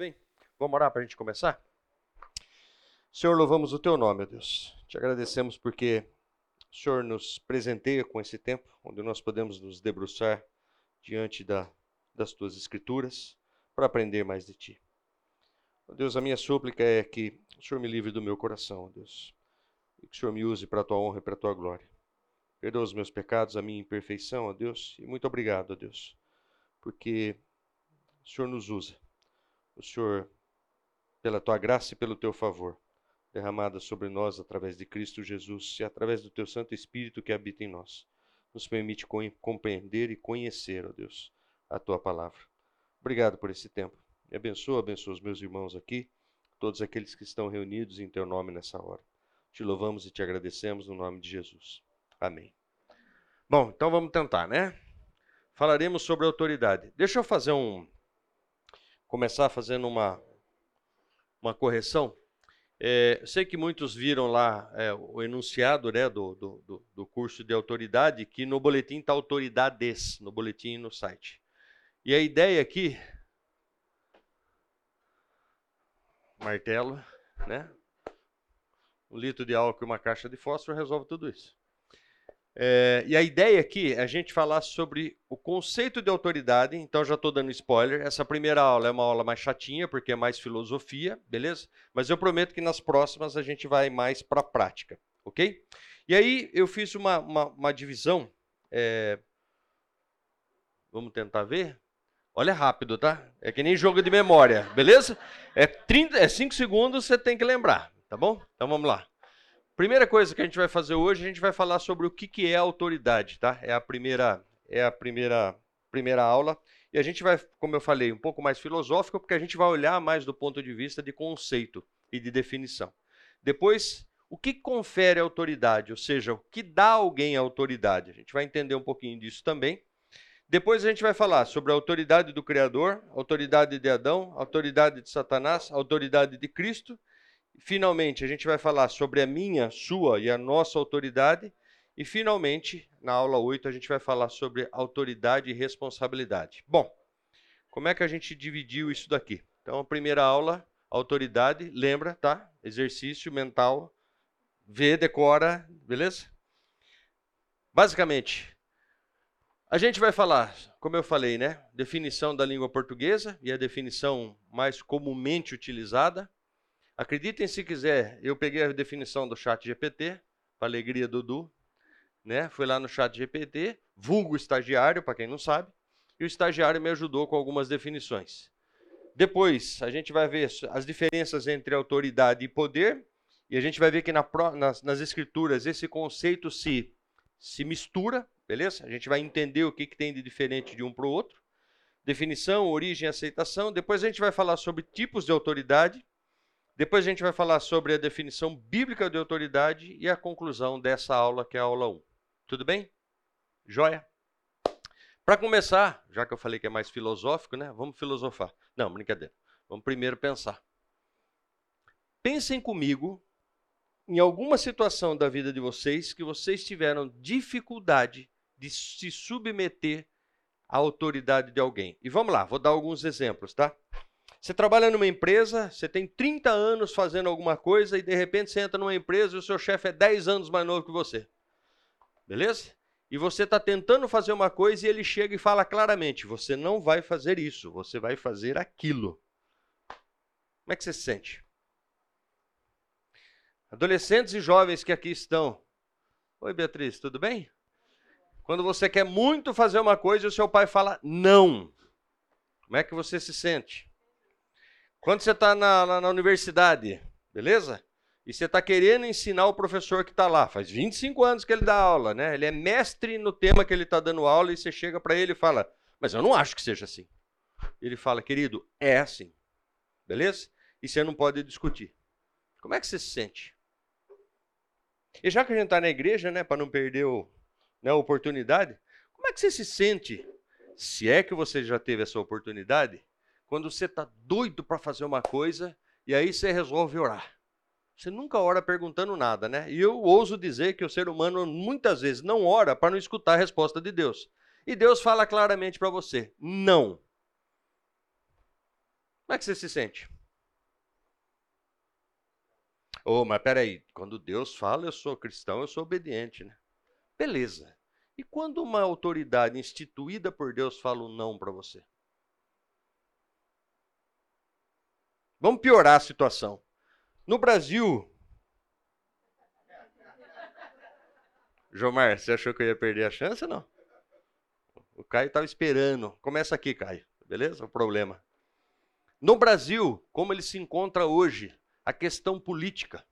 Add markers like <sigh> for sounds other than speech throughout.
bem? Vamos orar para a gente começar? Senhor, louvamos o teu nome, ó Deus. Te agradecemos porque o Senhor nos presenteia com esse tempo, onde nós podemos nos debruçar diante da, das tuas escrituras para aprender mais de ti. Ó Deus, a minha súplica é que o Senhor me livre do meu coração, ó Deus, e que o Senhor me use para a tua honra e para a tua glória. Perdoa os meus pecados, a minha imperfeição, ó Deus, e muito obrigado, ó Deus, porque o Senhor nos usa. O Senhor, pela tua graça e pelo teu favor, derramada sobre nós através de Cristo Jesus e através do teu Santo Espírito que habita em nós, nos permite compreender e conhecer, ó Deus, a tua palavra. Obrigado por esse tempo. Me abençoa, abençoa os meus irmãos aqui, todos aqueles que estão reunidos em teu nome nessa hora. Te louvamos e te agradecemos no nome de Jesus. Amém. Bom, então vamos tentar, né? Falaremos sobre autoridade. Deixa eu fazer um começar fazendo uma uma correção. É, sei que muitos viram lá é, o enunciado né, do, do, do, curso de autoridade, que no boletim está autoridades, no boletim e no site. E a ideia aqui, martelo, né? Um litro de álcool e uma caixa de fósforo resolve tudo isso. É, e a ideia aqui é a gente falar sobre o conceito de autoridade, então já estou dando spoiler. Essa primeira aula é uma aula mais chatinha, porque é mais filosofia, beleza? Mas eu prometo que nas próximas a gente vai mais para a prática, ok? E aí eu fiz uma, uma, uma divisão. É... Vamos tentar ver? Olha rápido, tá? É que nem jogo de memória, beleza? É 5 é segundos, você tem que lembrar, tá bom? Então vamos lá. Primeira coisa que a gente vai fazer hoje, a gente vai falar sobre o que, que é autoridade, tá? É a primeira, é a primeira, primeira aula. E a gente vai, como eu falei, um pouco mais filosófico, porque a gente vai olhar mais do ponto de vista de conceito e de definição. Depois, o que confere autoridade, ou seja, o que dá alguém autoridade. A gente vai entender um pouquinho disso também. Depois a gente vai falar sobre a autoridade do Criador, autoridade de Adão, autoridade de Satanás, autoridade de Cristo Finalmente, a gente vai falar sobre a minha, sua e a nossa autoridade. E, finalmente, na aula 8, a gente vai falar sobre autoridade e responsabilidade. Bom, como é que a gente dividiu isso daqui? Então, a primeira aula, autoridade, lembra, tá? Exercício mental, vê, decora, beleza? Basicamente, a gente vai falar, como eu falei, né? Definição da língua portuguesa e a definição mais comumente utilizada. Acreditem se quiser, eu peguei a definição do chat GPT, para alegria do Dudu, né? Fui lá no chat GPT, vulgo estagiário, para quem não sabe, e o estagiário me ajudou com algumas definições. Depois, a gente vai ver as diferenças entre autoridade e poder, e a gente vai ver que na, nas, nas, escrituras esse conceito se, se mistura, beleza? A gente vai entender o que, que tem de diferente de um para o outro. Definição, origem aceitação. Depois a gente vai falar sobre tipos de autoridade, depois a gente vai falar sobre a definição bíblica de autoridade e a conclusão dessa aula, que é a aula 1. Tudo bem? Joia? Para começar, já que eu falei que é mais filosófico, né? Vamos filosofar. Não, brincadeira. Vamos primeiro pensar. Pensem comigo em alguma situação da vida de vocês que vocês tiveram dificuldade de se submeter à autoridade de alguém. E vamos lá, vou dar alguns exemplos, tá? Você trabalha numa empresa, você tem 30 anos fazendo alguma coisa e de repente você entra numa empresa e o seu chefe é 10 anos mais novo que você. Beleza? E você está tentando fazer uma coisa e ele chega e fala claramente: você não vai fazer isso, você vai fazer aquilo. Como é que você se sente? Adolescentes e jovens que aqui estão. Oi, Beatriz, tudo bem? Quando você quer muito fazer uma coisa e o seu pai fala não. Como é que você se sente? Quando você está na, na, na, universidade, beleza? E você está querendo ensinar o professor que está lá, faz 25 anos que ele dá aula, né? Ele é mestre no tema que ele está dando aula e você chega para ele e fala, mas eu não acho que seja assim. Ele fala, querido, é assim, beleza? E você não pode discutir. Como é que você se sente? E já que a gente está na igreja, né, para não perder o, né, a oportunidade, como é que você se sente, se é que você já teve essa oportunidade, quando você está doido para fazer uma coisa e aí você resolve orar. Você nunca ora perguntando nada, né? E eu ouso dizer que o ser humano muitas vezes não ora para não escutar a resposta de Deus. E Deus fala claramente para você: não. Como é que você se sente? Oh, mas peraí, quando Deus fala, eu sou cristão, eu sou obediente, né? Beleza. E quando uma autoridade instituída por Deus fala um não para você? Vamos piorar a situação. No Brasil. Jomar, você achou que eu ia perder a chance não? O Caio estava esperando. Começa aqui, Caio. Beleza? O problema. No Brasil, como ele se encontra hoje, a questão política.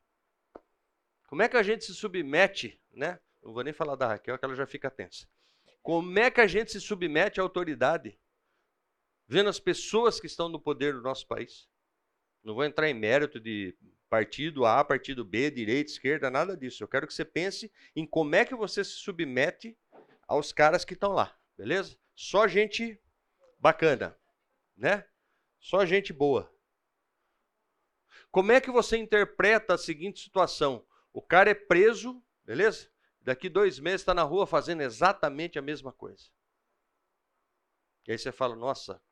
Como é que a gente se submete, né? Não vou nem falar da Raquel, que ela já fica tensa. Como é que a gente se submete à autoridade? Vendo as pessoas que estão no poder do nosso país. Não vou entrar em mérito de partido A, partido B, direita, esquerda, nada disso. Eu quero que você pense em como é que você se submete aos caras que estão lá, beleza? Só gente bacana, né? Só gente boa. Como é que você interpreta a seguinte situação? O cara é preso, beleza? Daqui dois meses está na rua fazendo exatamente a mesma coisa. E aí você fala, nossa,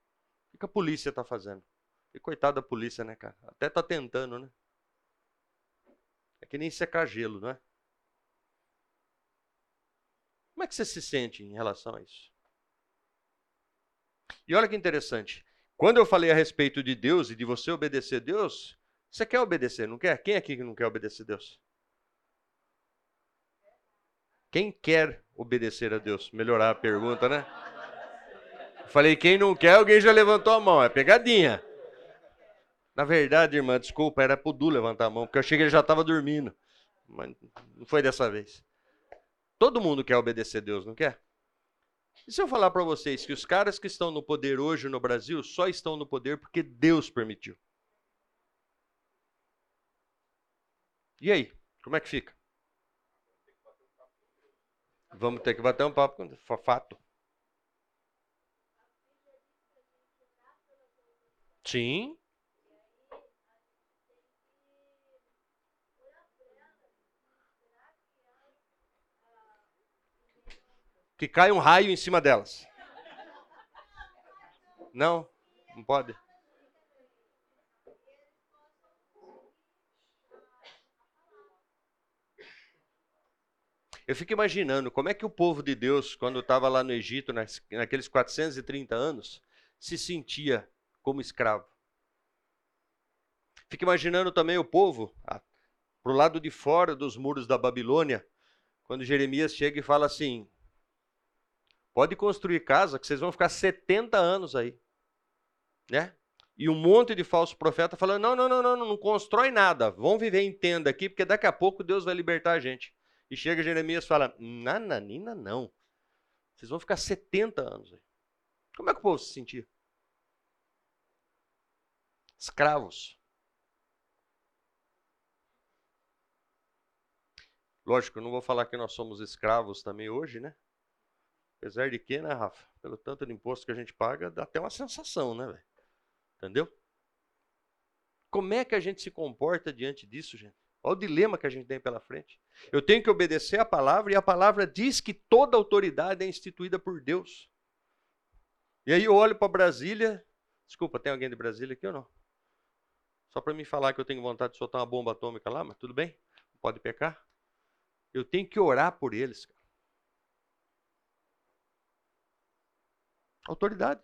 o que a polícia está fazendo? E coitado da polícia, né, cara? Até tá tentando, né? É que nem secar gelo, não é? Como é que você se sente em relação a isso? E olha que interessante. Quando eu falei a respeito de Deus e de você obedecer a Deus, você quer obedecer, não quer? Quem aqui que não quer obedecer a Deus? Quem quer obedecer a Deus? Melhorar a pergunta, né? Falei, quem não quer, alguém já levantou a mão. É pegadinha. Na verdade, irmã, desculpa, era pro Du levantar a mão, porque eu achei que ele já estava dormindo. Mas não foi dessa vez. Todo mundo quer obedecer a Deus, não quer? E se eu falar para vocês que os caras que estão no poder hoje no Brasil só estão no poder porque Deus permitiu? E aí, como é que fica? Vamos ter que bater um papo com fato. Sim. Que cai um raio em cima delas. Não, não pode. Eu fico imaginando como é que o povo de Deus, quando estava lá no Egito, naqueles 430 anos, se sentia como escravo. Fico imaginando também o povo, ah, para o lado de fora dos muros da Babilônia, quando Jeremias chega e fala assim: pode construir casa que vocês vão ficar 70 anos aí. Né? E um monte de falso profeta falando: não, não, não, não, não constrói nada, vão viver em tenda aqui, porque daqui a pouco Deus vai libertar a gente. E chega Jeremias e fala: Nananina, não. Vocês vão ficar 70 anos aí. Como é que o povo se sentia? Escravos. Lógico, eu não vou falar que nós somos escravos também hoje, né? Apesar de que, né, Rafa? Pelo tanto de imposto que a gente paga, dá até uma sensação, né, velho? Entendeu? Como é que a gente se comporta diante disso, gente? Olha o dilema que a gente tem pela frente. Eu tenho que obedecer a palavra e a palavra diz que toda autoridade é instituída por Deus. E aí eu olho para Brasília. Desculpa, tem alguém de Brasília aqui ou não? Só para me falar que eu tenho vontade de soltar uma bomba atômica lá, mas tudo bem? Pode pecar? Eu tenho que orar por eles. Cara. Autoridade.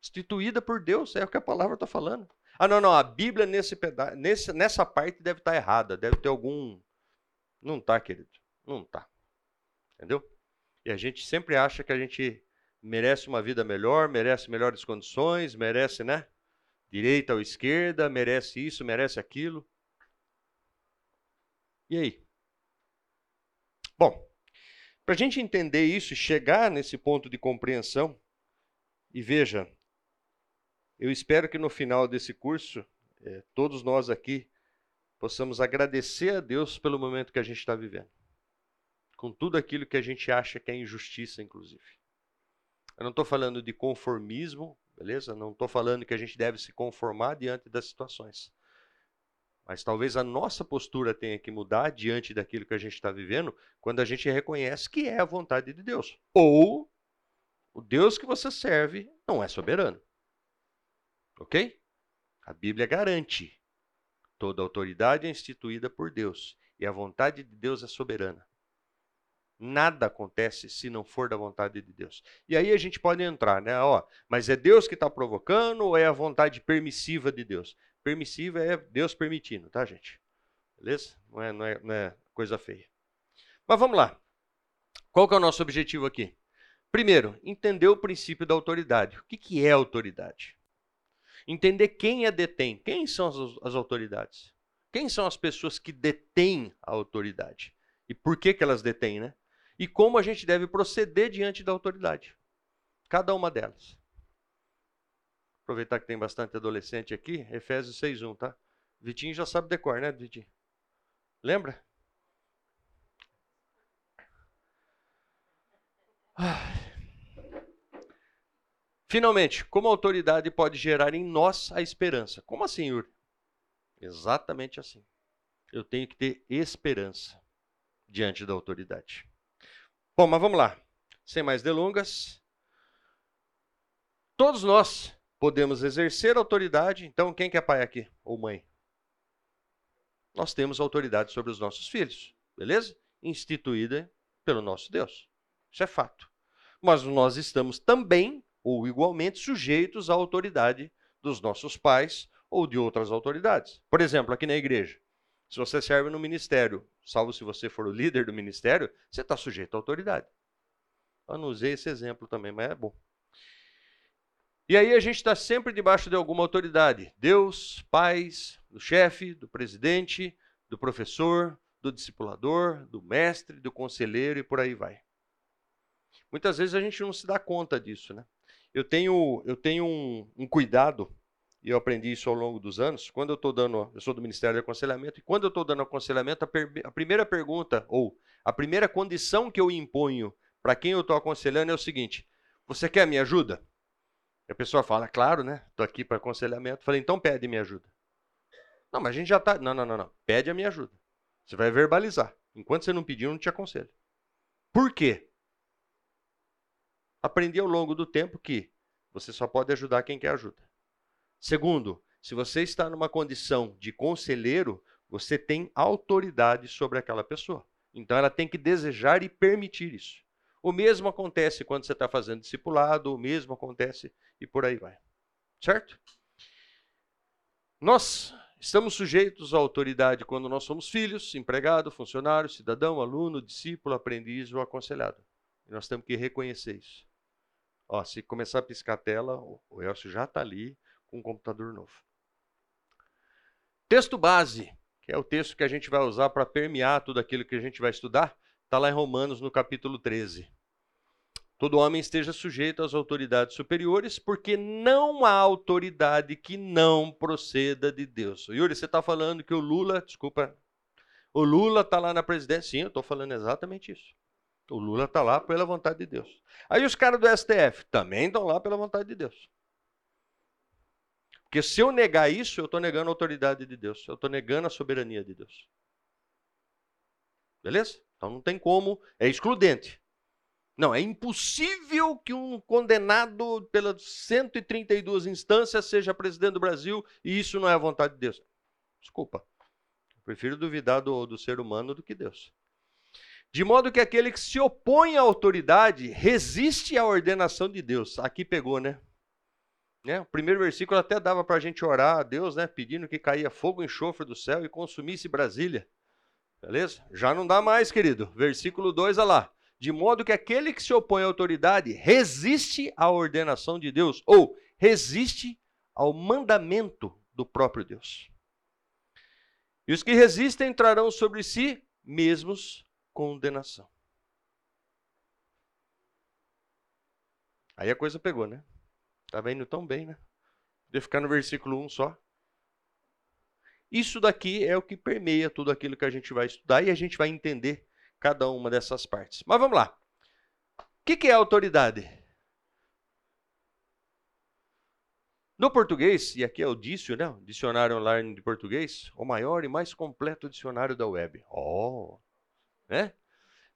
Instituída por Deus, é o que a palavra está falando. Ah, não, não, a Bíblia nesse peda nesse, nessa parte deve estar tá errada, deve ter algum. Não está, querido. Não está. Entendeu? E a gente sempre acha que a gente merece uma vida melhor, merece melhores condições, merece, né? Direita ou esquerda, merece isso, merece aquilo. E aí? Bom, para a gente entender isso e chegar nesse ponto de compreensão, e veja, eu espero que no final desse curso, é, todos nós aqui possamos agradecer a Deus pelo momento que a gente está vivendo. Com tudo aquilo que a gente acha que é injustiça, inclusive. Eu não estou falando de conformismo, beleza? Não estou falando que a gente deve se conformar diante das situações. Mas talvez a nossa postura tenha que mudar diante daquilo que a gente está vivendo quando a gente reconhece que é a vontade de Deus. Ou o Deus que você serve não é soberano. Ok? A Bíblia garante. Toda autoridade é instituída por Deus e a vontade de Deus é soberana. Nada acontece se não for da vontade de Deus. E aí a gente pode entrar, né? Ó, mas é Deus que está provocando ou é a vontade permissiva de Deus? Permissiva é Deus permitindo, tá, gente? Beleza? Não é, não é, não é coisa feia. Mas vamos lá. Qual que é o nosso objetivo aqui? Primeiro, entender o princípio da autoridade. O que, que é autoridade? Entender quem a detém. Quem são as, as autoridades? Quem são as pessoas que detêm a autoridade? E por que, que elas detêm, né? E como a gente deve proceder diante da autoridade. Cada uma delas. Aproveitar que tem bastante adolescente aqui, Efésios 6.1, tá? Vitinho já sabe decor, né, Vitinho? Lembra? Finalmente, como a autoridade pode gerar em nós a esperança? Como assim, Yuri? Exatamente assim. Eu tenho que ter esperança diante da autoridade. Bom, mas vamos lá. Sem mais delongas. Todos nós podemos exercer autoridade. Então, quem que é pai aqui? Ou mãe? Nós temos autoridade sobre os nossos filhos, beleza? Instituída pelo nosso Deus. Isso é fato mas nós estamos também, ou igualmente, sujeitos à autoridade dos nossos pais ou de outras autoridades. Por exemplo, aqui na igreja, se você serve no ministério, salvo se você for o líder do ministério, você está sujeito à autoridade. Eu não usei esse exemplo também, mas é bom. E aí a gente está sempre debaixo de alguma autoridade. Deus, pais, do chefe, do presidente, do professor, do discipulador, do mestre, do conselheiro e por aí vai. Muitas vezes a gente não se dá conta disso, né? Eu tenho, eu tenho um, um cuidado, e eu aprendi isso ao longo dos anos, quando eu estou dando, eu sou do Ministério de Aconselhamento, e quando eu estou dando aconselhamento, a, per, a primeira pergunta, ou a primeira condição que eu imponho para quem eu estou aconselhando é o seguinte: você quer minha ajuda? E a pessoa fala, claro, né? Estou aqui para aconselhamento. Falei, então pede minha ajuda. Não, mas a gente já está. Não, não, não, não. Pede a minha ajuda. Você vai verbalizar. Enquanto você não pedir, eu não te aconselho. Por quê? Aprendi ao longo do tempo que você só pode ajudar quem quer ajuda. Segundo, se você está numa condição de conselheiro, você tem autoridade sobre aquela pessoa. Então ela tem que desejar e permitir isso. O mesmo acontece quando você está fazendo discipulado, o mesmo acontece e por aí vai. Certo? Nós estamos sujeitos à autoridade quando nós somos filhos, empregado, funcionário, cidadão, aluno, discípulo, aprendiz ou aconselhado. E nós temos que reconhecer isso. Ó, se começar a piscar a tela, o Elcio já está ali com um computador novo. Texto base, que é o texto que a gente vai usar para permear tudo aquilo que a gente vai estudar, está lá em Romanos, no capítulo 13. Todo homem esteja sujeito às autoridades superiores, porque não há autoridade que não proceda de Deus. Yuri, você está falando que o Lula, desculpa, o Lula está lá na presidência? Sim, eu estou falando exatamente isso. O Lula está lá pela vontade de Deus. Aí os caras do STF também estão lá pela vontade de Deus. Porque se eu negar isso, eu estou negando a autoridade de Deus. Eu estou negando a soberania de Deus. Beleza? Então não tem como, é excludente. Não, é impossível que um condenado pelas 132 instâncias seja presidente do Brasil e isso não é a vontade de Deus. Desculpa. Prefiro duvidar do, do ser humano do que Deus. De modo que aquele que se opõe à autoridade resiste à ordenação de Deus. Aqui pegou, né? né? O primeiro versículo até dava para a gente orar a Deus, né? Pedindo que caía fogo e enxofre do céu e consumisse Brasília. Beleza? Já não dá mais, querido. Versículo 2, olha lá. De modo que aquele que se opõe à autoridade resiste à ordenação de Deus, ou resiste ao mandamento do próprio Deus. E os que resistem trarão sobre si mesmos condenação. Aí a coisa pegou, né? Estava indo tão bem, né? Podia ficar no versículo 1 só. Isso daqui é o que permeia tudo aquilo que a gente vai estudar e a gente vai entender cada uma dessas partes. Mas vamos lá. O que é autoridade? No português, e aqui é o Dício, né? Dicionário online de português, o maior e mais completo dicionário da web. Oh, né?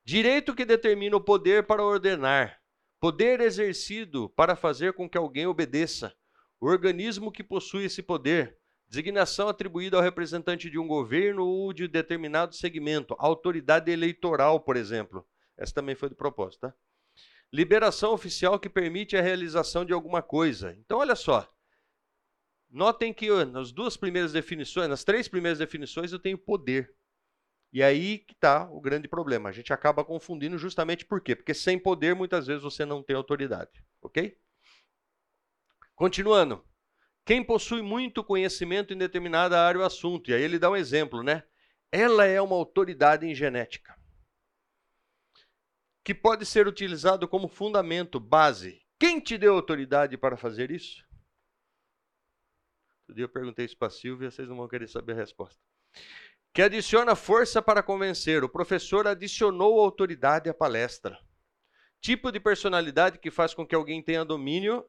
Direito que determina o poder para ordenar, poder exercido para fazer com que alguém obedeça, o organismo que possui esse poder, Designação atribuída ao representante de um governo ou de determinado segmento. Autoridade eleitoral, por exemplo. Essa também foi do propósito, tá? Liberação oficial que permite a realização de alguma coisa. Então, olha só. Notem que nas duas primeiras definições, nas três primeiras definições, eu tenho poder. E aí que está o grande problema. A gente acaba confundindo justamente por quê? Porque sem poder, muitas vezes, você não tem autoridade. Ok? Continuando. Quem possui muito conhecimento em determinada área ou assunto, e aí ele dá um exemplo, né? Ela é uma autoridade em genética, que pode ser utilizado como fundamento, base. Quem te deu autoridade para fazer isso? Outro dia eu perguntei isso para a Silvia, vocês não vão querer saber a resposta. Que adiciona força para convencer. O professor adicionou autoridade à palestra. Tipo de personalidade que faz com que alguém tenha domínio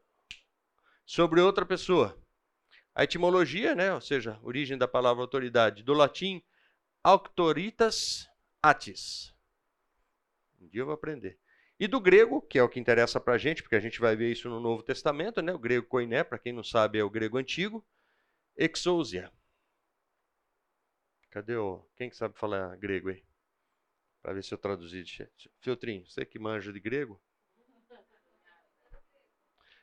sobre outra pessoa. A etimologia, né, ou seja, origem da palavra autoridade, do latim auctoritas atis. Um dia eu vou aprender. E do grego, que é o que interessa para a gente, porque a gente vai ver isso no Novo Testamento, né? o grego koiné, para quem não sabe, é o grego antigo, exousia. Cadê o... Quem que sabe falar grego aí? Para ver se eu traduzi. Filtrinho, você que manja de grego?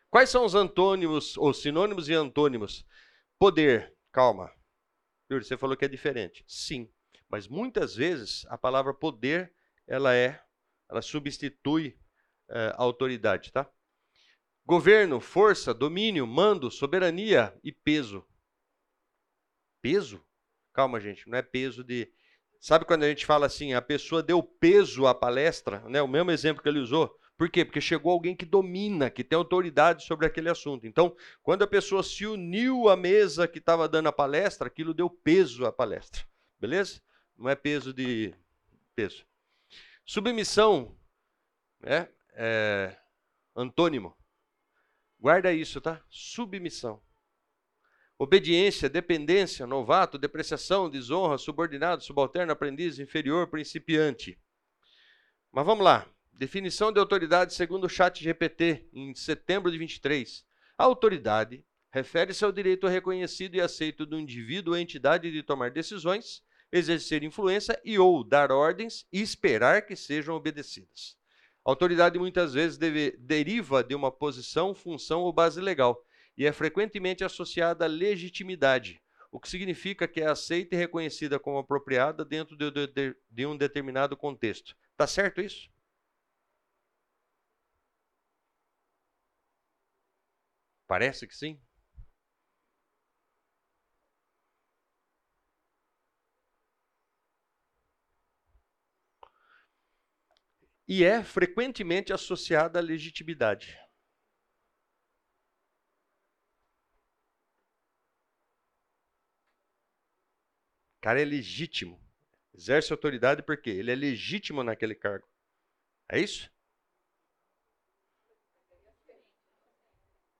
Quais são os antônimos, ou sinônimos e antônimos? Poder, calma. Yuri, você falou que é diferente. Sim, mas muitas vezes a palavra poder, ela é, ela substitui é, a autoridade, tá? Governo, força, domínio, mando, soberania e peso. Peso? Calma, gente, não é peso de. Sabe quando a gente fala assim, a pessoa deu peso à palestra, né? O mesmo exemplo que ele usou. Por quê? Porque chegou alguém que domina, que tem autoridade sobre aquele assunto. Então, quando a pessoa se uniu à mesa que estava dando a palestra, aquilo deu peso à palestra. Beleza? Não é peso de peso. Submissão, né? É, antônimo. Guarda isso, tá? Submissão. Obediência, dependência, novato, depreciação, desonra, subordinado, subalterno, aprendiz, inferior, principiante. Mas vamos lá. Definição de autoridade segundo o chat GPT, em setembro de 23. A autoridade refere-se ao direito reconhecido e aceito do indivíduo ou entidade de tomar decisões, exercer influência e ou dar ordens e esperar que sejam obedecidas. A autoridade muitas vezes deve, deriva de uma posição, função ou base legal e é frequentemente associada à legitimidade, o que significa que é aceita e reconhecida como apropriada dentro de, de, de um determinado contexto. Tá certo isso? Parece que sim. E é frequentemente associada à legitimidade. Cara é legítimo. Exerce autoridade porque ele é legítimo naquele cargo. É isso?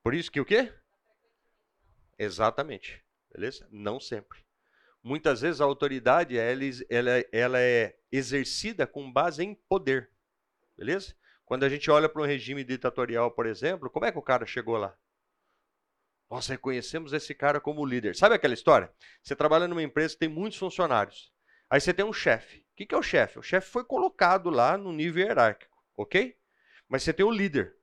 Por isso que o quê? Exatamente. Beleza? Não sempre. Muitas vezes a autoridade ela, ela, ela é exercida com base em poder. Beleza? Quando a gente olha para um regime ditatorial, por exemplo, como é que o cara chegou lá? Nós reconhecemos esse cara como líder. Sabe aquela história? Você trabalha numa empresa que tem muitos funcionários. Aí você tem um chefe. O que, que é o chefe? O chefe foi colocado lá no nível hierárquico, ok? Mas você tem o líder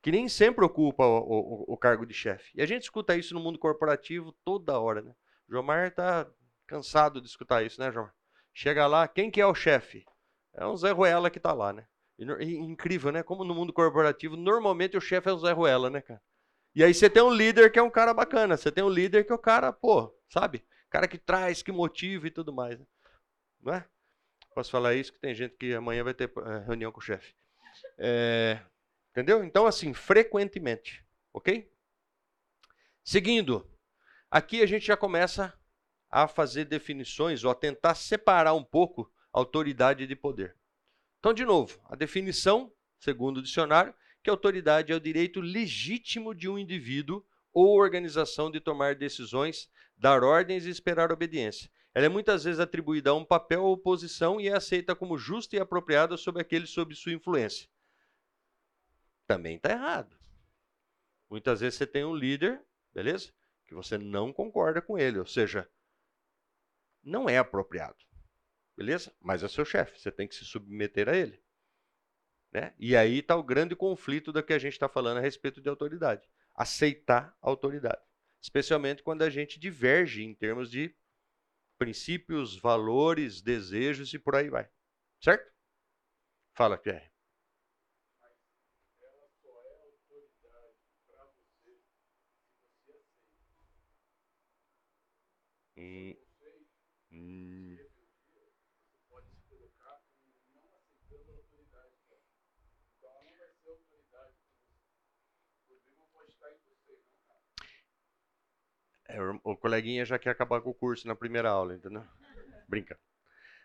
que nem sempre ocupa o, o, o cargo de chefe. E a gente escuta isso no mundo corporativo toda hora, né? O Jomar está cansado de escutar isso, né, Jomar? Chega lá, quem que é o chefe? É um Zé Ruela que está lá, né? E, e, incrível, né? Como no mundo corporativo, normalmente o chefe é o Zé Ruela, né, cara? E aí você tem um líder que é um cara bacana, você tem um líder que é o cara, pô, sabe? Cara que traz, que motiva e tudo mais. Né? Não é? Posso falar isso que tem gente que amanhã vai ter é, reunião com o chefe. É, Entendeu? Então, assim, frequentemente. Ok? Seguindo, aqui a gente já começa a fazer definições ou a tentar separar um pouco autoridade de poder. Então, de novo, a definição, segundo o dicionário, que autoridade é o direito legítimo de um indivíduo ou organização de tomar decisões, dar ordens e esperar obediência. Ela é muitas vezes atribuída a um papel ou posição e é aceita como justa e apropriada sobre aquele sob sua influência também está errado. Muitas vezes você tem um líder, beleza? que você não concorda com ele, ou seja, não é apropriado. Beleza? Mas é seu chefe, você tem que se submeter a ele. Né? E aí está o grande conflito da que a gente está falando a respeito de autoridade. Aceitar a autoridade. Especialmente quando a gente diverge em termos de princípios, valores, desejos e por aí vai. Certo? Fala, Pierre. Hum, hum. O coleguinha já quer acabar com o curso na primeira aula, entendeu? Brinca.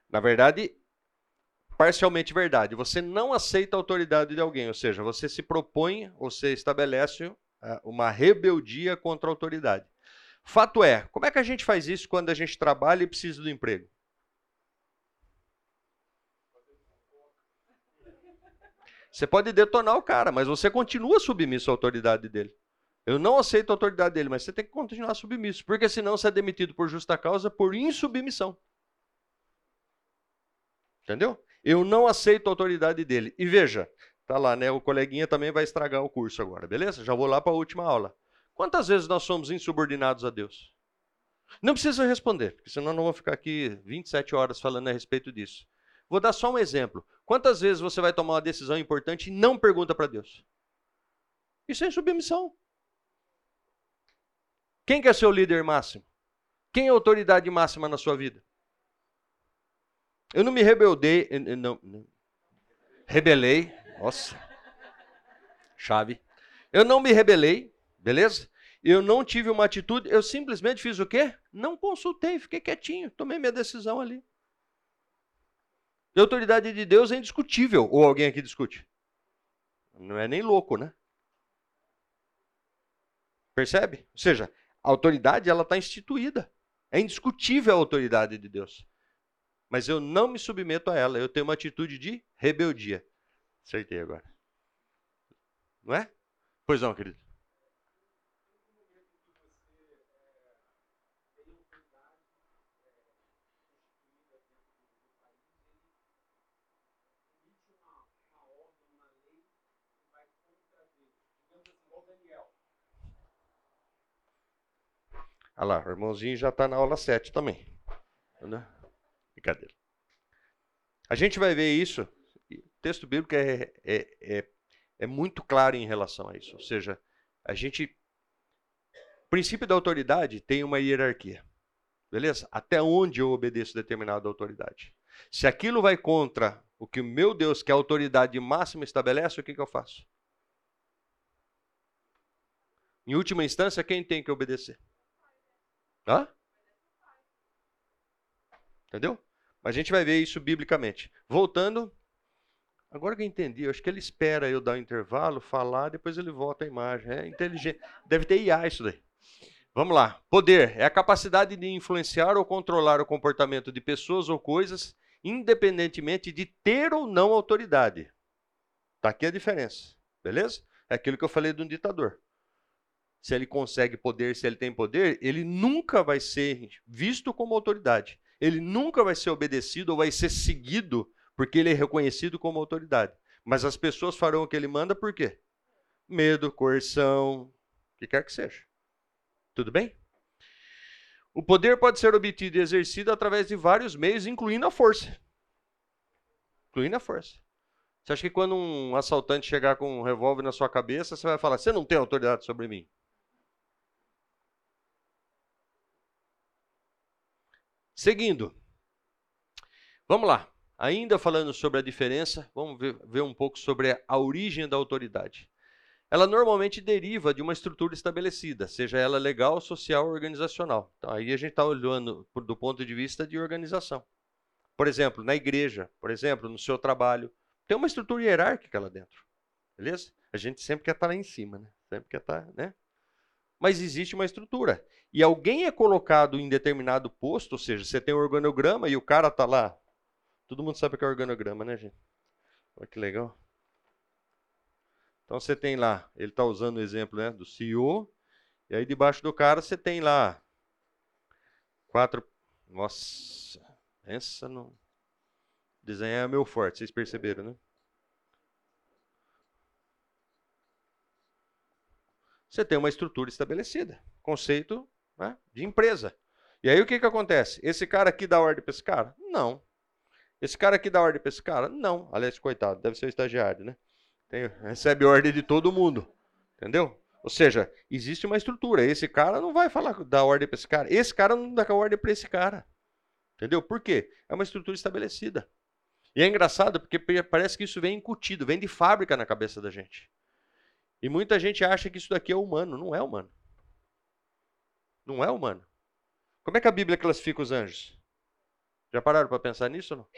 Na verdade, parcialmente verdade. Você não aceita a autoridade de alguém, ou seja, você se propõe, você estabelece é, uma rebeldia contra a autoridade. Fato é, como é que a gente faz isso quando a gente trabalha e precisa do emprego? Você pode detonar o cara, mas você continua submisso à autoridade dele. Eu não aceito a autoridade dele, mas você tem que continuar submisso, porque senão você é demitido por justa causa por insubmissão. Entendeu? Eu não aceito a autoridade dele. E veja, tá lá, né? O coleguinha também vai estragar o curso agora, beleza? Já vou lá para a última aula. Quantas vezes nós somos insubordinados a Deus? Não precisa responder, porque senão não vou ficar aqui 27 horas falando a respeito disso. Vou dar só um exemplo. Quantas vezes você vai tomar uma decisão importante e não pergunta para Deus? Isso é insubmissão. Quem quer ser o líder máximo? Quem é a autoridade máxima na sua vida? Eu não me rebeldei, não, não, rebelei, nossa, chave. Eu não me rebelei, beleza? Eu não tive uma atitude, eu simplesmente fiz o quê? Não consultei, fiquei quietinho, tomei minha decisão ali. A autoridade de Deus é indiscutível, ou alguém aqui discute? Não é nem louco, né? Percebe? Ou seja, a autoridade ela está instituída. É indiscutível a autoridade de Deus. Mas eu não me submeto a ela. Eu tenho uma atitude de rebeldia. Acertei agora. Não é? Pois não, querido. Olha lá, o irmãozinho já está na aula 7 também. Entendeu? Brincadeira. A gente vai ver isso. O texto bíblico é, é, é, é muito claro em relação a isso. Ou seja, a gente. O princípio da autoridade tem uma hierarquia. Beleza? Até onde eu obedeço determinada autoridade. Se aquilo vai contra o que o meu Deus, que é a autoridade máxima, estabelece, o que, que eu faço? Em última instância, quem tem que obedecer? Hã? Entendeu? Mas a gente vai ver isso biblicamente. Voltando, agora que eu entendi, eu acho que ele espera eu dar um intervalo, falar, depois ele volta a imagem. É inteligente. Deve ter IA isso daí. Vamos lá. Poder é a capacidade de influenciar ou controlar o comportamento de pessoas ou coisas, independentemente de ter ou não autoridade. Está aqui a diferença. Beleza? É aquilo que eu falei de um ditador se ele consegue poder, se ele tem poder, ele nunca vai ser visto como autoridade. Ele nunca vai ser obedecido ou vai ser seguido porque ele é reconhecido como autoridade. Mas as pessoas farão o que ele manda por quê? Medo, coerção, o que quer que seja. Tudo bem? O poder pode ser obtido e exercido através de vários meios, incluindo a força. Incluindo a força. Você acha que quando um assaltante chegar com um revólver na sua cabeça, você vai falar: você não tem autoridade sobre mim? Seguindo. Vamos lá. Ainda falando sobre a diferença, vamos ver, ver, um pouco sobre a origem da autoridade. Ela normalmente deriva de uma estrutura estabelecida, seja ela legal, social ou organizacional. Então, aí a gente está olhando do ponto de vista de organização. Por exemplo, na igreja, por exemplo, no seu trabalho, tem uma estrutura hierárquica lá dentro. Beleza? A gente sempre quer estar tá lá em cima, né? Sempre quer estar, tá, né? Mas existe uma estrutura. E alguém é colocado em determinado posto, ou seja, você tem um organograma e o cara está lá. Todo mundo sabe o que é organograma, né, gente? Olha que legal. Então você tem lá, ele está usando o exemplo né, do CEO, E aí debaixo do cara você tem lá quatro. Nossa, essa não. Desenhar é meu forte, vocês perceberam, né? Você tem uma estrutura estabelecida, conceito né, de empresa. E aí o que, que acontece? Esse cara aqui dá ordem para esse cara? Não. Esse cara aqui dá ordem para esse cara? Não. Aliás, coitado, deve ser o estagiário, né? Tem, recebe ordem de todo mundo. Entendeu? Ou seja, existe uma estrutura. Esse cara não vai falar da ordem para esse cara. Esse cara não dá ordem para esse cara. Entendeu? Por quê? É uma estrutura estabelecida. E é engraçado porque parece que isso vem incutido, vem de fábrica na cabeça da gente. E muita gente acha que isso daqui é humano. Não é humano. Não é humano. Como é que a Bíblia classifica os anjos? Já pararam para pensar nisso ou não?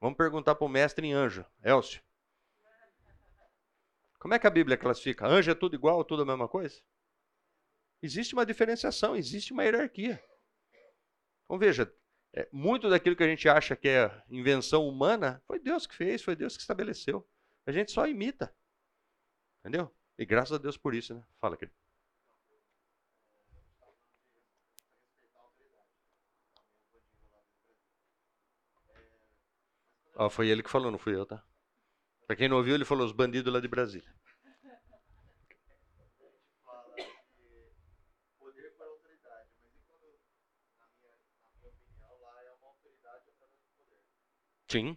Vamos perguntar para o mestre em anjo, Elcio. Como é que a Bíblia classifica? Anjo é tudo igual, tudo a mesma coisa? Existe uma diferenciação, existe uma hierarquia. Então veja, é, muito daquilo que a gente acha que é invenção humana, foi Deus que fez, foi Deus que estabeleceu. A gente só imita. Entendeu? E graças a Deus por isso, né? Fala, querido. Ó, foi ele que falou, não fui eu, tá? Pra quem não ouviu, ele falou os bandidos lá de Brasília. Sim.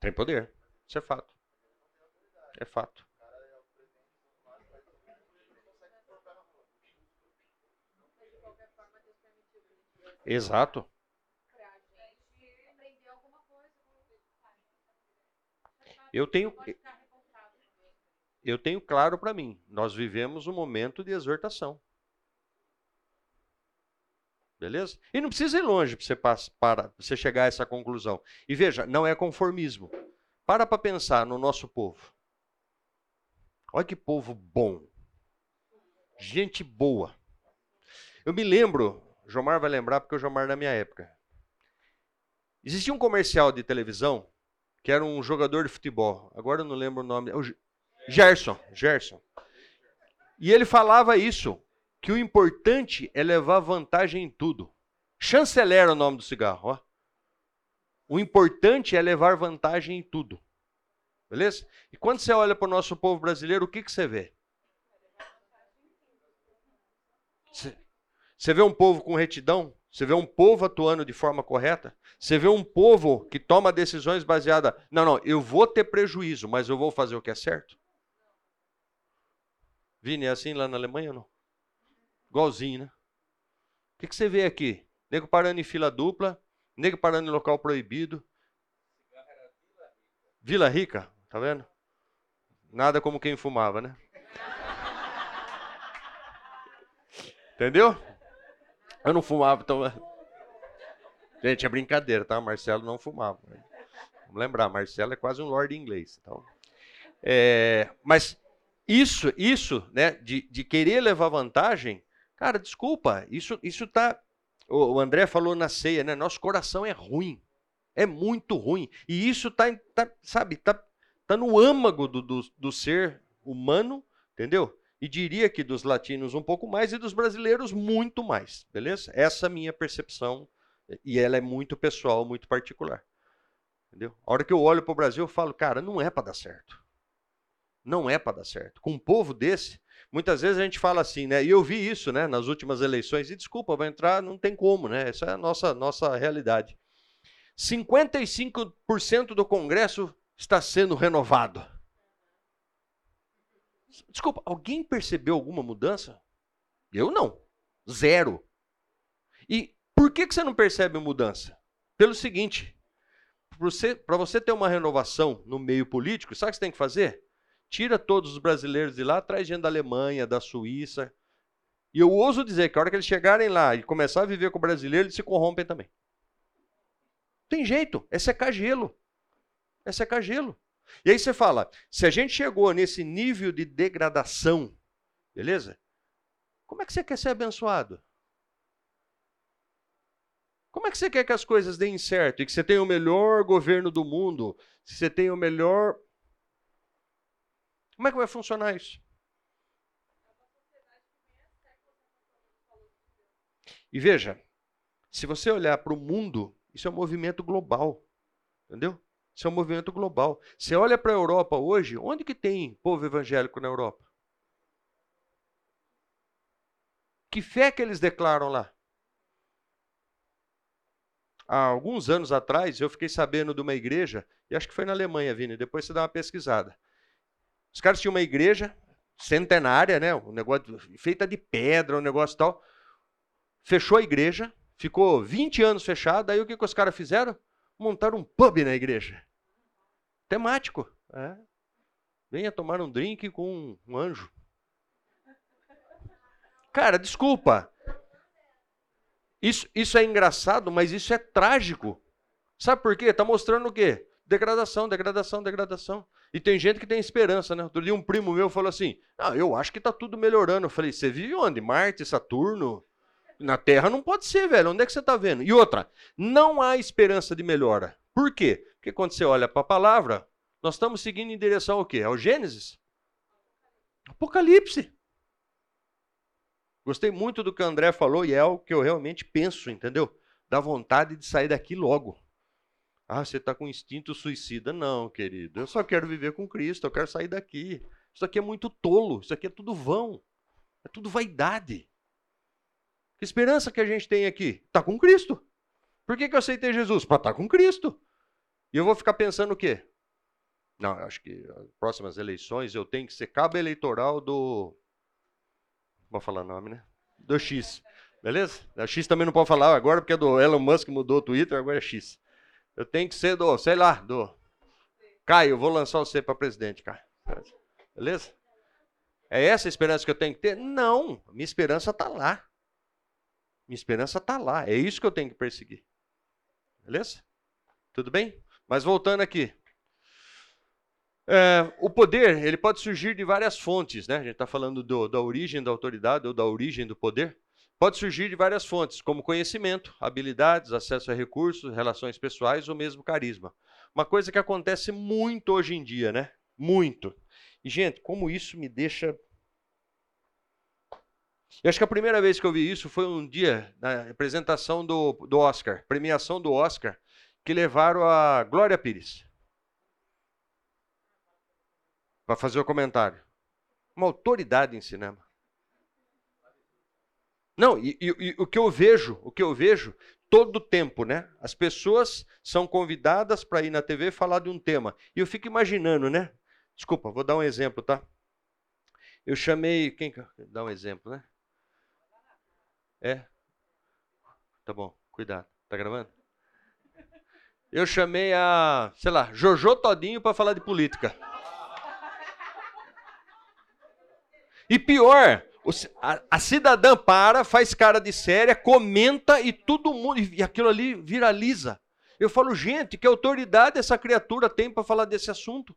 Tem poder. Isso é fato. É fato. Exato. Eu tenho, eu tenho claro para mim, nós vivemos um momento de exortação. Beleza? E não precisa ir longe para você, para você chegar a essa conclusão. E veja, não é conformismo. Para para pensar no nosso povo. Olha que povo bom. Gente boa. Eu me lembro, Jomar vai lembrar porque o Jomar na minha época. Existia um comercial de televisão que era um jogador de futebol. Agora eu não lembro o nome. É o Gerson. Gerson. E ele falava isso, que o importante é levar vantagem em tudo. Chanceler é o nome do cigarro. Ó. O importante é levar vantagem em tudo. Beleza? E quando você olha para o nosso povo brasileiro, o que, que você vê? Você vê um povo com retidão? Você vê um povo atuando de forma correta? Você vê um povo que toma decisões baseadas. Não, não, eu vou ter prejuízo, mas eu vou fazer o que é certo? Vini, é assim lá na Alemanha ou não? Igualzinho, né? O que, que você vê aqui? Nego parando em fila dupla, nego parando em local proibido. Vila Rica, tá vendo? Nada como quem fumava, né? Entendeu? Eu não fumava, então. <laughs> Gente, é brincadeira, tá? Marcelo não fumava. Vamos lembrar, Marcelo é quase um lord inglês. Então, é, mas isso, isso, né, de, de querer levar vantagem, cara, desculpa, isso, isso tá. O, o André falou na ceia, né? Nosso coração é ruim, é muito ruim, e isso tá, tá sabe, tá, tá no âmago do, do, do ser humano, entendeu? E diria que dos latinos um pouco mais e dos brasileiros muito mais, beleza? Essa é a minha percepção e ela é muito pessoal, muito particular. Entendeu? A hora que eu olho para o Brasil, eu falo, cara, não é para dar certo. Não é para dar certo. Com um povo desse, muitas vezes a gente fala assim, né? E eu vi isso, né, nas últimas eleições. E desculpa, vai entrar, não tem como, né? Essa é a nossa nossa realidade. 55% do Congresso está sendo renovado. Desculpa, alguém percebeu alguma mudança? Eu não. Zero. E por que, que você não percebe mudança? Pelo seguinte: para você, você ter uma renovação no meio político, sabe o que você tem que fazer? Tira todos os brasileiros de lá, traz gente da Alemanha, da Suíça. E eu ouso dizer que a hora que eles chegarem lá e começar a viver com o brasileiro, eles se corrompem também. Tem jeito, é secar gelo. É secar gelo. E aí você fala, se a gente chegou nesse nível de degradação, beleza? Como é que você quer ser abençoado? Como é que você quer que as coisas deem certo e que você tenha o melhor governo do mundo? Se você tem o melhor. Como é que vai funcionar isso? E veja, se você olhar para o mundo, isso é um movimento global. Entendeu? Isso é um movimento global. Você olha para a Europa hoje, onde que tem povo evangélico na Europa? Que fé que eles declaram lá? há alguns anos atrás, eu fiquei sabendo de uma igreja, e acho que foi na Alemanha, Vini, depois você dá uma pesquisada. Os caras tinham uma igreja centenária, né? Um negócio feita de pedra, um negócio tal. Fechou a igreja, ficou 20 anos fechada, aí o que, que os caras fizeram? Montaram um pub na igreja. Temático. É. Venha tomar um drink com um anjo. Cara, desculpa. Isso, isso é engraçado, mas isso é trágico. Sabe por quê? Está mostrando o quê? Degradação, degradação, degradação. E tem gente que tem esperança, né? Outro dia um primo meu falou assim: Ah, eu acho que está tudo melhorando. Eu falei: Você vive onde? Marte, Saturno? Na Terra não pode ser, velho. Onde é que você está vendo? E outra, não há esperança de melhora. Por quê? Porque quando você olha para a palavra, nós estamos seguindo em direção ao quê? Ao Gênesis? Apocalipse. Gostei muito do que o André falou e é o que eu realmente penso, entendeu? Dá vontade de sair daqui logo. Ah, você está com instinto suicida? Não, querido. Eu só quero viver com Cristo, eu quero sair daqui. Isso aqui é muito tolo, isso aqui é tudo vão. É tudo vaidade. Que esperança que a gente tem aqui? Está com Cristo. Por que, que eu aceitei Jesus? Para estar tá com Cristo. E eu vou ficar pensando o quê? Não, acho que as próximas eleições eu tenho que ser cabo eleitoral do vou falar nome, né? Do X. Beleza? Da X também não pode falar agora, porque é do Elon Musk mudou o Twitter, agora é X. Eu tenho que ser do, sei lá, do. Caio, vou lançar você para presidente, Caio. Beleza? É essa a esperança que eu tenho que ter? Não, minha esperança está lá. Minha esperança está lá. É isso que eu tenho que perseguir. Beleza? Tudo bem? Mas voltando aqui. É, o poder ele pode surgir de várias fontes, né? A gente está falando do, da origem da autoridade ou da origem do poder. Pode surgir de várias fontes, como conhecimento, habilidades, acesso a recursos, relações pessoais ou mesmo carisma. Uma coisa que acontece muito hoje em dia, né? Muito. E, gente, como isso me deixa. Eu acho que a primeira vez que eu vi isso foi um dia na apresentação do, do Oscar, premiação do Oscar, que levaram a Glória Pires para fazer o comentário. Uma autoridade em cinema. Não, e, e, e, o que eu vejo, o que eu vejo todo o tempo, né? As pessoas são convidadas para ir na TV falar de um tema. E eu fico imaginando, né? Desculpa, vou dar um exemplo, tá? Eu chamei. Quem. Dá um exemplo, né? É? Tá bom, cuidado. Tá gravando? Eu chamei a, sei lá, Jojo Todinho para falar de política. E pior, a, cidadã para, faz cara de séria, comenta e todo mundo, e aquilo ali viraliza. Eu falo, gente, que autoridade essa criatura tem para falar desse assunto?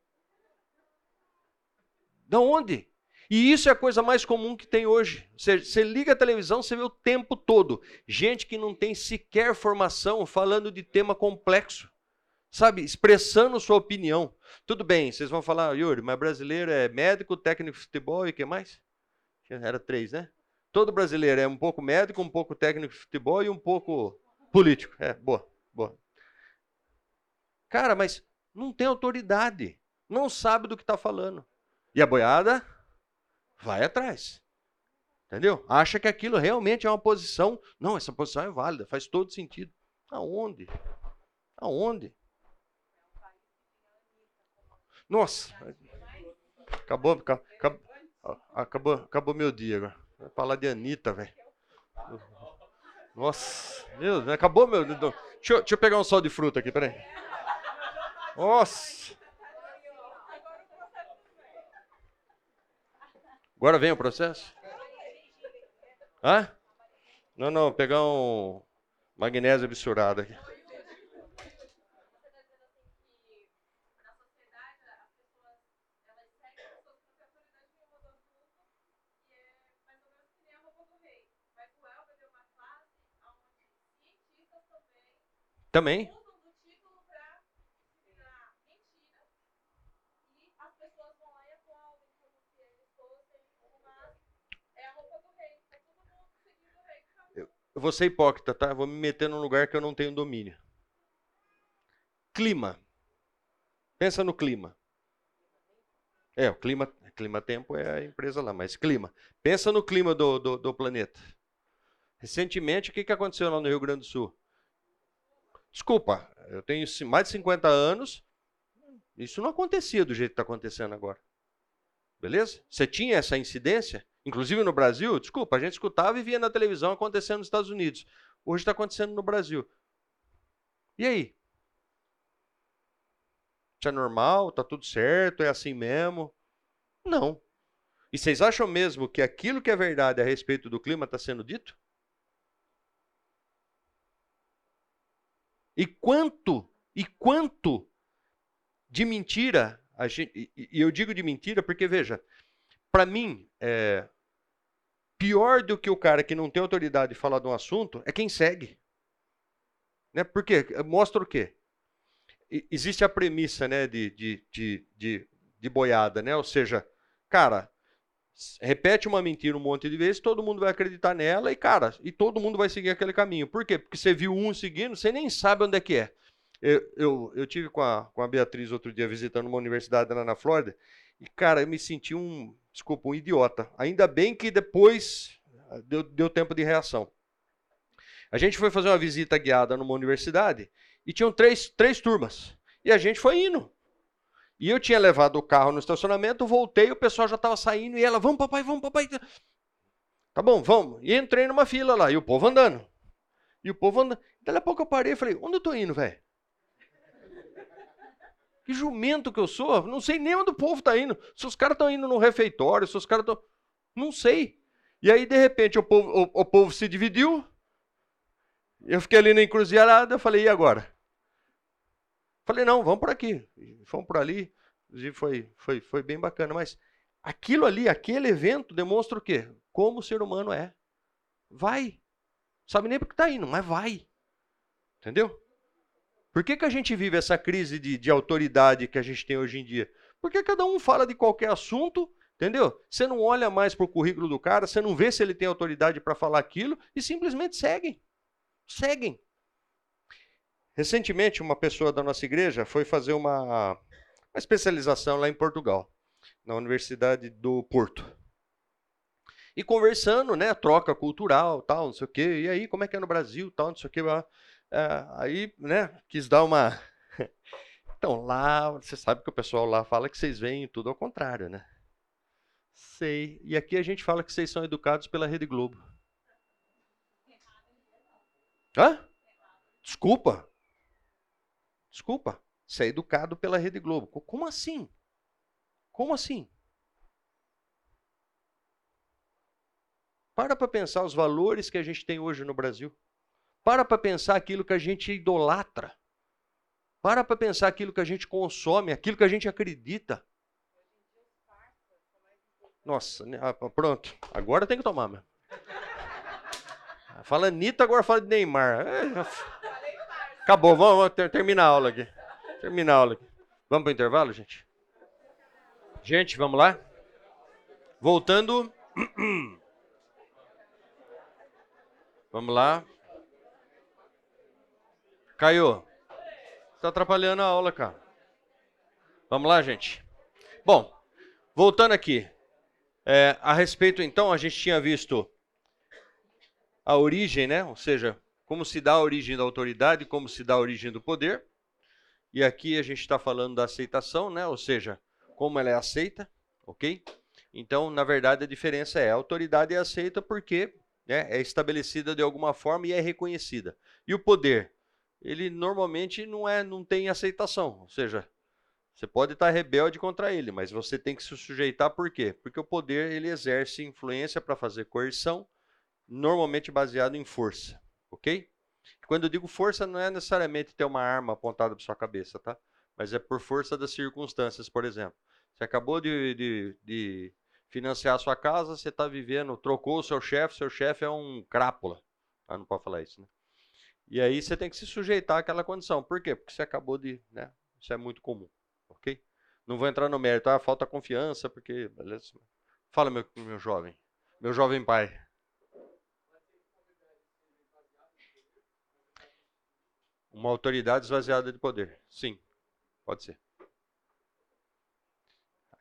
Da onde? E isso é a coisa mais comum que tem hoje. Você, você liga a televisão, você vê o tempo todo. Gente que não tem sequer formação falando de tema complexo. Sabe, expressando sua opinião. Tudo bem, vocês vão falar, Yuri, mas brasileiro é médico, técnico de futebol e o que mais? Era três, né? Todo brasileiro é um pouco médico, um pouco técnico de futebol e um pouco político. É, boa, boa. Cara, mas não tem autoridade. Não sabe do que está falando. E a boiada vai atrás. Entendeu? Acha que aquilo realmente é uma posição. Não, essa posição é válida, faz todo sentido. Aonde? Aonde? Nossa. Acabou, acabou, Acabou, acabou meu dia agora. Vai falar de Anitta, velho. Nossa, meu Deus, acabou meu. Deixa eu, deixa eu pegar um sol de fruta aqui, peraí. Nossa. Agora vem o processo? Hã? Não, não, pegar um magnésio absurado aqui. Também. Eu vou ser hipócrita, tá? vou me meter num lugar que eu não tenho domínio. Clima. Pensa no clima. É, o clima, clima tempo é a empresa lá, mas clima. Pensa no clima do, do, do planeta. Recentemente, o que, que aconteceu lá no Rio Grande do Sul? Desculpa, eu tenho mais de 50 anos, isso não acontecia do jeito que está acontecendo agora. Beleza? Você tinha essa incidência? Inclusive no Brasil, desculpa, a gente escutava e via na televisão acontecendo nos Estados Unidos. Hoje está acontecendo no Brasil. E aí? Isso é normal? Está tudo certo? É assim mesmo? Não. E vocês acham mesmo que aquilo que é verdade a respeito do clima está sendo dito? E quanto, e quanto de mentira, gente, e eu digo de mentira porque, veja, para mim, é, Pior do que o cara que não tem autoridade de falar de um assunto é quem segue. Né? Porque mostra o quê? existe a premissa né, de, de, de, de, de boiada, né? Ou seja, cara, repete uma mentira um monte de vezes, todo mundo vai acreditar nela e, cara, e todo mundo vai seguir aquele caminho. Por quê? Porque você viu um seguindo, você nem sabe onde é que é. Eu, eu, eu tive com a, com a Beatriz outro dia visitando uma universidade lá na Flórida e, cara, eu me senti um, desculpa, um idiota. Ainda bem que depois ah, deu, deu tempo de reação. A gente foi fazer uma visita guiada numa universidade e tinham três, três turmas. E a gente foi indo. E eu tinha levado o carro no estacionamento, voltei, o pessoal já estava saindo e ela, vamos papai, vamos papai. Tá bom, vamos. E entrei numa fila lá, e o povo andando. E o povo andando. Daí a pouco eu parei e falei, onde eu tô indo, velho? Que jumento que eu sou? Não sei nem onde o povo está indo. Se os caras estão indo no refeitório, se os caras estão. Não sei. E aí, de repente, o povo, o, o povo se dividiu. Eu fiquei ali na encruzilhada, eu falei, e agora? Falei, não, vamos por aqui. Fomos por ali. Inclusive, foi, foi, foi bem bacana. Mas aquilo ali, aquele evento, demonstra o quê? Como o ser humano é. Vai. Sabe nem porque está indo, mas vai. Entendeu? Por que, que a gente vive essa crise de, de autoridade que a gente tem hoje em dia? Porque cada um fala de qualquer assunto, entendeu? Você não olha mais para o currículo do cara, você não vê se ele tem autoridade para falar aquilo e simplesmente seguem. Seguem. Recentemente, uma pessoa da nossa igreja foi fazer uma, uma especialização lá em Portugal, na Universidade do Porto. E conversando, né, troca cultural, tal, não sei o quê. E aí, como é que é no Brasil, tal, não sei o quê. É, aí, né, quis dar uma. <laughs> Então, lá, você sabe que o pessoal lá fala que vocês veem tudo ao contrário, né? Sei. E aqui a gente fala que vocês são educados pela Rede Globo. Hã? Desculpa. Desculpa. Você é educado pela Rede Globo. Como assim? Como assim? Para para pensar os valores que a gente tem hoje no Brasil. Para para pensar aquilo que a gente idolatra. Para para pensar aquilo que a gente consome, aquilo que a gente acredita. Nossa, né, ah, pronto. Agora tem que tomar, meu. Fala Anitta, agora fala de Neymar. É, acabou, vamos, vamos ter, terminar a aula aqui. Terminar a aula aqui. Vamos para o intervalo, gente? Gente, vamos lá? Voltando. <clears throat> Vamos lá. Caiu. Está atrapalhando a aula, cara. Vamos lá, gente. Bom, voltando aqui. É, a respeito, então, a gente tinha visto a origem, né? Ou seja, como se dá a origem da autoridade, como se dá a origem do poder. E aqui a gente está falando da aceitação, né? Ou seja, como ela é aceita, ok? Então, na verdade, a diferença é a autoridade é aceita porque né, é estabelecida de alguma forma e é reconhecida. E o poder, ele normalmente não é, não tem aceitação, ou seja, você pode estar rebelde contra ele, mas você tem que se sujeitar por quê? Porque o poder ele exerce influência para fazer coerção, normalmente baseado em força, ok? Quando eu digo força, não é necessariamente ter uma arma apontada para sua cabeça, tá? Mas é por força das circunstâncias, por exemplo. Você acabou de, de, de financiar a sua casa, você está vivendo, trocou o seu chefe, seu chefe é um crápula. Ah, não pode falar isso, né? E aí você tem que se sujeitar àquela condição. Por quê? Porque você acabou de. Né? Isso é muito comum. Ok? Não vou entrar no mérito. Ah, falta confiança, porque. Beleza? Fala, meu, meu jovem. Meu jovem pai. Uma autoridade esvaziada de poder. Sim, pode ser.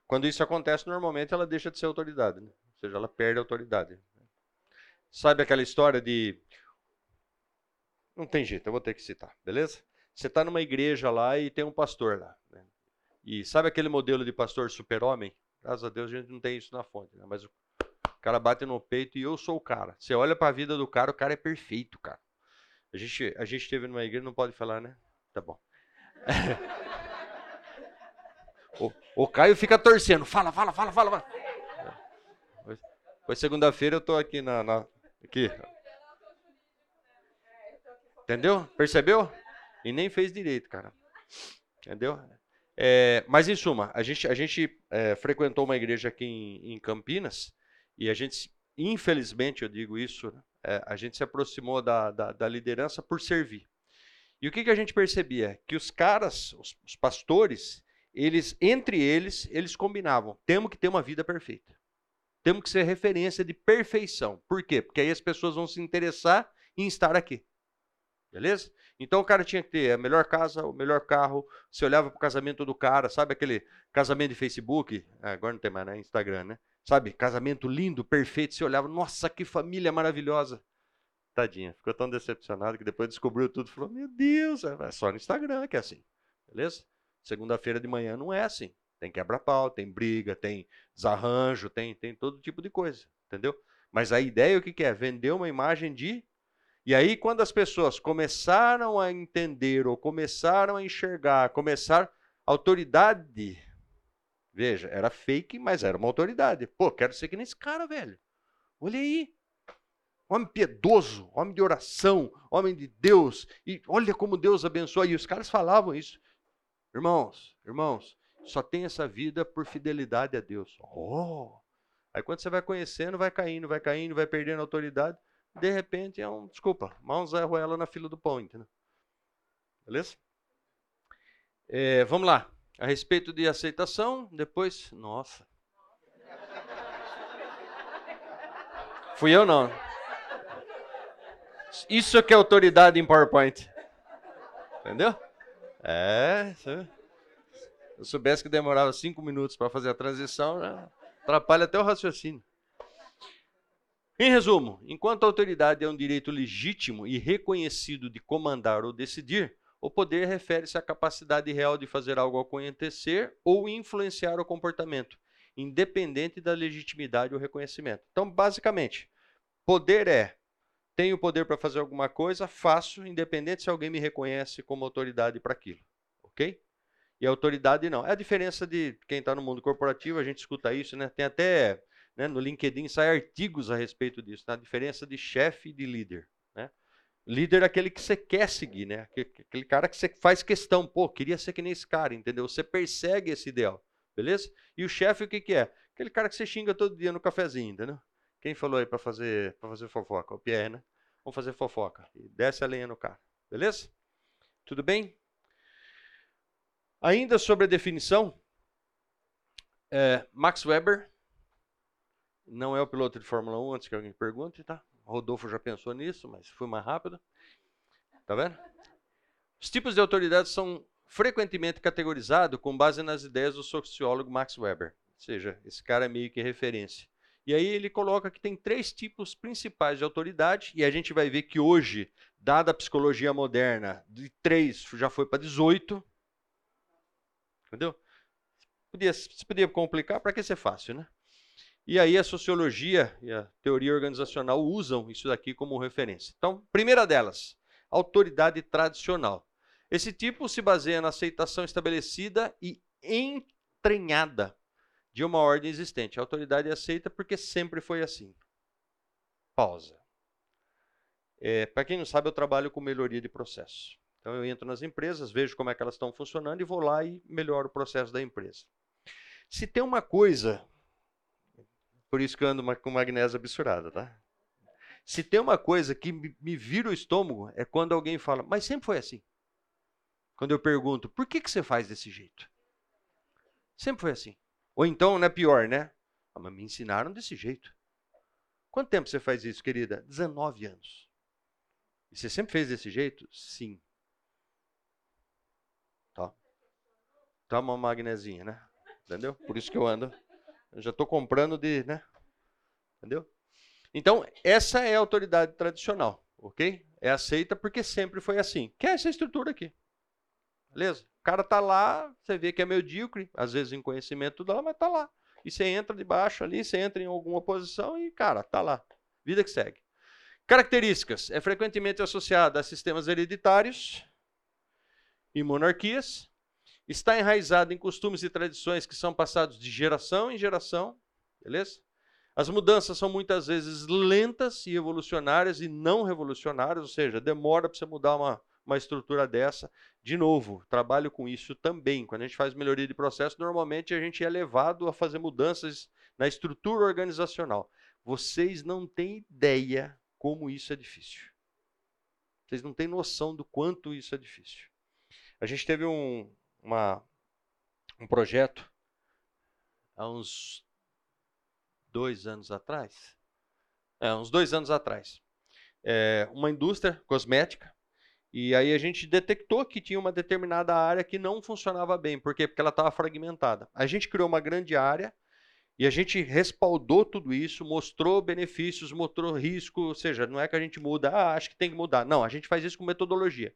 Quando isso acontece, normalmente ela deixa de ser autoridade. Né? Ou seja, ela perde a autoridade. Sabe aquela história de. Não tem jeito, eu vou ter que citar, beleza? Você está numa igreja lá e tem um pastor lá. Né? E sabe aquele modelo de pastor super-homem? Graças a Deus a gente não tem isso na fonte, né? mas o cara bate no peito e eu sou o cara. Você olha para a vida do cara, o cara é perfeito, cara. A gente, a gente esteve numa igreja, não pode falar, né? Tá bom. <laughs> o, o Caio fica torcendo. Fala, fala, fala, fala. fala. Foi segunda-feira, eu tô aqui na, na, aqui. Entendeu? Percebeu? E nem fez direito, cara. Entendeu? É, mas em suma, a gente, a gente é, frequentou uma igreja aqui em, em, Campinas e a gente, infelizmente, eu digo isso, né? É, a gente se aproximou da, da, da, liderança por servir. E o que, que a gente percebia? Que os caras, os, os pastores, eles entre eles, eles combinavam: temos que ter uma vida perfeita. Temos que ser referência de perfeição. Por quê? Porque aí as pessoas vão se interessar em estar aqui. Beleza? Então o cara tinha que ter a melhor casa, o melhor carro. Você olhava para o casamento do cara, sabe aquele casamento de Facebook? Ah, agora não tem mais, né? Instagram, né? Sabe, casamento lindo, perfeito. Você olhava, nossa, que família maravilhosa. Tadinha, ficou tão decepcionado que depois descobriu tudo. Falou, meu Deus, é só no Instagram que é assim. Beleza? Segunda-feira de manhã não é assim. Tem quebra-pau, tem briga, tem desarranjo, tem, tem todo tipo de coisa. Entendeu? Mas a ideia o que, que é? Vender uma imagem de. E aí, quando as pessoas começaram a entender ou começaram a enxergar, começar autoridade Veja, era fake, mas era uma autoridade. Pô, quero ser que nem esse cara, velho. Olha aí. Homem piedoso, homem de oração, homem de Deus. E olha como Deus abençoa. E os caras falavam isso. Irmãos, irmãos, só tem essa vida por fidelidade a Deus. Oh! Aí quando você vai conhecendo, vai caindo, vai caindo, vai perdendo autoridade. De repente é um, desculpa, mãos Zé Ruela na fila do pão, entendeu? Beleza? É, vamos lá. A respeito de aceitação, depois. Nossa. Fui eu não. Isso que é autoridade em PowerPoint. Entendeu? É. Se eu soubesse que demorava cinco minutos para fazer a transição, atrapalha até o raciocínio. Em resumo, enquanto a autoridade é um direito legítimo e reconhecido de comandar ou decidir, o poder refere-se à capacidade real de fazer algo acontecer ou influenciar o comportamento, independente da legitimidade ou reconhecimento. Então, basicamente, poder é tenho poder para fazer alguma coisa, faço, independente se alguém me reconhece como autoridade para aquilo. Ok? E autoridade não. É a diferença de quem está no mundo corporativo, a gente escuta isso, né? Tem até né, no LinkedIn sai artigos a respeito disso, né? a diferença de chefe e de líder. Líder é aquele que você quer seguir, né? Aquele cara que você faz questão, pô, queria ser que nem esse cara, entendeu? Você persegue esse ideal, beleza? E o chefe o que, que é? Aquele cara que você xinga todo dia no cafezinho, entendeu? Quem falou aí para fazer para fazer fofoca? O Pierre, né? Vamos fazer fofoca. E desce a lenha no cara, beleza? Tudo bem? Ainda sobre a definição, é, Max Weber não é o piloto de Fórmula 1, antes que alguém pergunte, tá? Rodolfo já pensou nisso, mas fui mais rápido. Tá vendo? Os tipos de autoridade são frequentemente categorizados com base nas ideias do sociólogo Max Weber. Ou seja, esse cara é meio que referência. E aí ele coloca que tem três tipos principais de autoridade, e a gente vai ver que hoje, dada a psicologia moderna, de três já foi para 18. Entendeu? Podia, se podia complicar, para que ser fácil, né? E aí a sociologia e a teoria organizacional usam isso daqui como referência. Então, primeira delas, autoridade tradicional. Esse tipo se baseia na aceitação estabelecida e entranhada de uma ordem existente. A autoridade é aceita porque sempre foi assim. Pausa. É, Para quem não sabe, eu trabalho com melhoria de processo. Então eu entro nas empresas, vejo como é que elas estão funcionando e vou lá e melhoro o processo da empresa. Se tem uma coisa por isso que eu ando com magnésio absurada, tá? Se tem uma coisa que me vira o estômago, é quando alguém fala, mas sempre foi assim. Quando eu pergunto, por que, que você faz desse jeito? Sempre foi assim. Ou então, não é pior, né? Ah, mas me ensinaram desse jeito. Quanto tempo você faz isso, querida? 19 anos. E você sempre fez desse jeito? Sim. Tá. Toma uma magnesinha, né? Entendeu? Por isso que eu ando já estou comprando de, né? Entendeu? Então, essa é a autoridade tradicional, ok? É aceita porque sempre foi assim. Que é essa estrutura aqui. Beleza? O cara tá lá, você vê que é medíocre, às vezes em conhecimento tudo mas tá lá. E você entra de baixo ali, você entra em alguma posição e, cara, tá lá. Vida que segue. Características. É frequentemente associada a sistemas hereditários e monarquias está enraizado em costumes e tradições que são passados de geração em geração, beleza? As mudanças são muitas vezes lentas e evolucionárias e não revolucionárias, ou seja, demora para você mudar uma, uma estrutura dessa. De novo, trabalho com isso também. Quando a gente faz melhoria de processo, normalmente a gente é levado a fazer mudanças na estrutura organizacional. Vocês não têm ideia como isso é difícil. Vocês não têm noção do quanto isso é difícil. A gente teve um, uma, um projeto há uns dois anos atrás. É, uns dois anos atrás. É, uma indústria cosmética. E aí a gente detectou que tinha uma determinada área que não funcionava bem. Por quê? Porque ela estava fragmentada. A gente criou uma grande área e a gente respaldou tudo isso, mostrou benefícios, mostrou risco. Ou seja, não é que a gente muda, ah, acho que tem que mudar. Não, a gente faz isso com metodologia.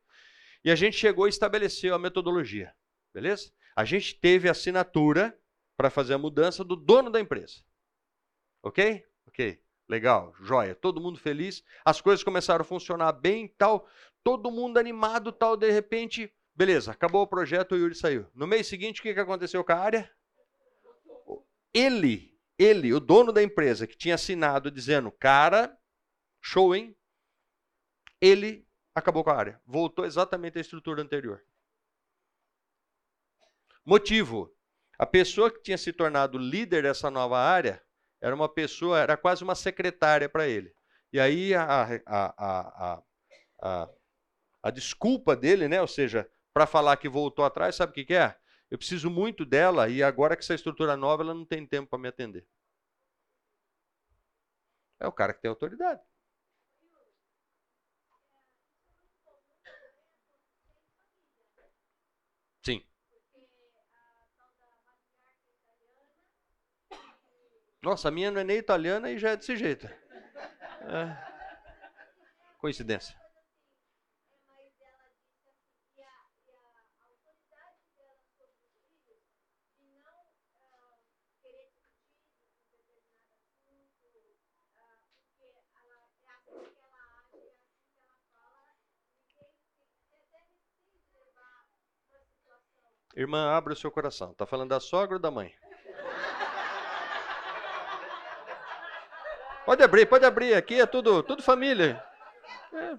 E a gente chegou e estabeleceu a metodologia. Beleza? A gente teve assinatura para fazer a mudança do dono da empresa. Ok? Ok. Legal, joia. Todo mundo feliz. As coisas começaram a funcionar bem tal. Todo mundo animado tal. De repente, beleza, acabou o projeto, o Yuri saiu. No mês seguinte, o que, que aconteceu com a área? Ele, ele, o dono da empresa, que tinha assinado dizendo, cara, show, hein? Ele acabou com a área. Voltou exatamente à estrutura anterior. Motivo: a pessoa que tinha se tornado líder dessa nova área era uma pessoa, era quase uma secretária para ele. E aí a, a, a, a, desculpa dele, né? ou seja, para falar que voltou atrás, sabe o que, que é? Eu preciso muito dela e agora que essa estrutura nova, ela não tem tempo para me atender. É o cara que tem autoridade. Nossa, a minha não é nem italiana e já é desse jeito. É. Coincidência. Irmã, abre o seu coração. Tá falando da sogra ou da mãe? Pode abrir, pode abrir. Aqui é tudo, tudo família. É.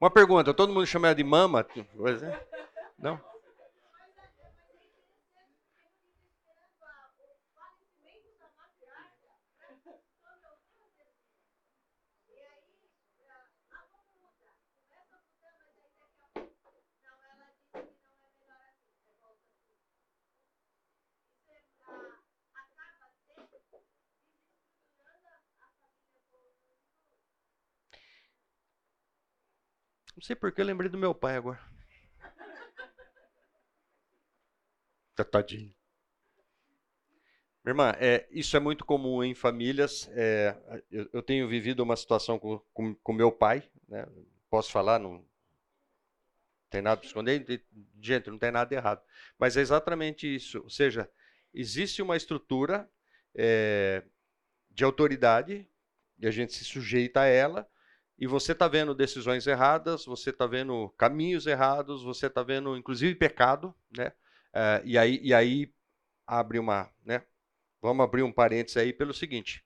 Uma pergunta, todo mundo chama ela de mama? Não? Não sei porque eu lembrei do meu pai agora. Tá tadinho. Irmã, é, isso é muito comum em famílias. É, eu, eu, tenho vivido uma situação com, com, com meu pai, né? posso falar? Não... Tem nada para esconder? Gente, não tem nada errado. Mas é exatamente isso. Ou seja, existe uma estrutura é, de autoridade e a gente se sujeita a ela. E você está vendo decisões erradas, você está vendo caminhos errados, você está vendo, inclusive, pecado, né? É, e, aí, e aí abre uma, né? Vamos abrir um parênteses aí pelo seguinte: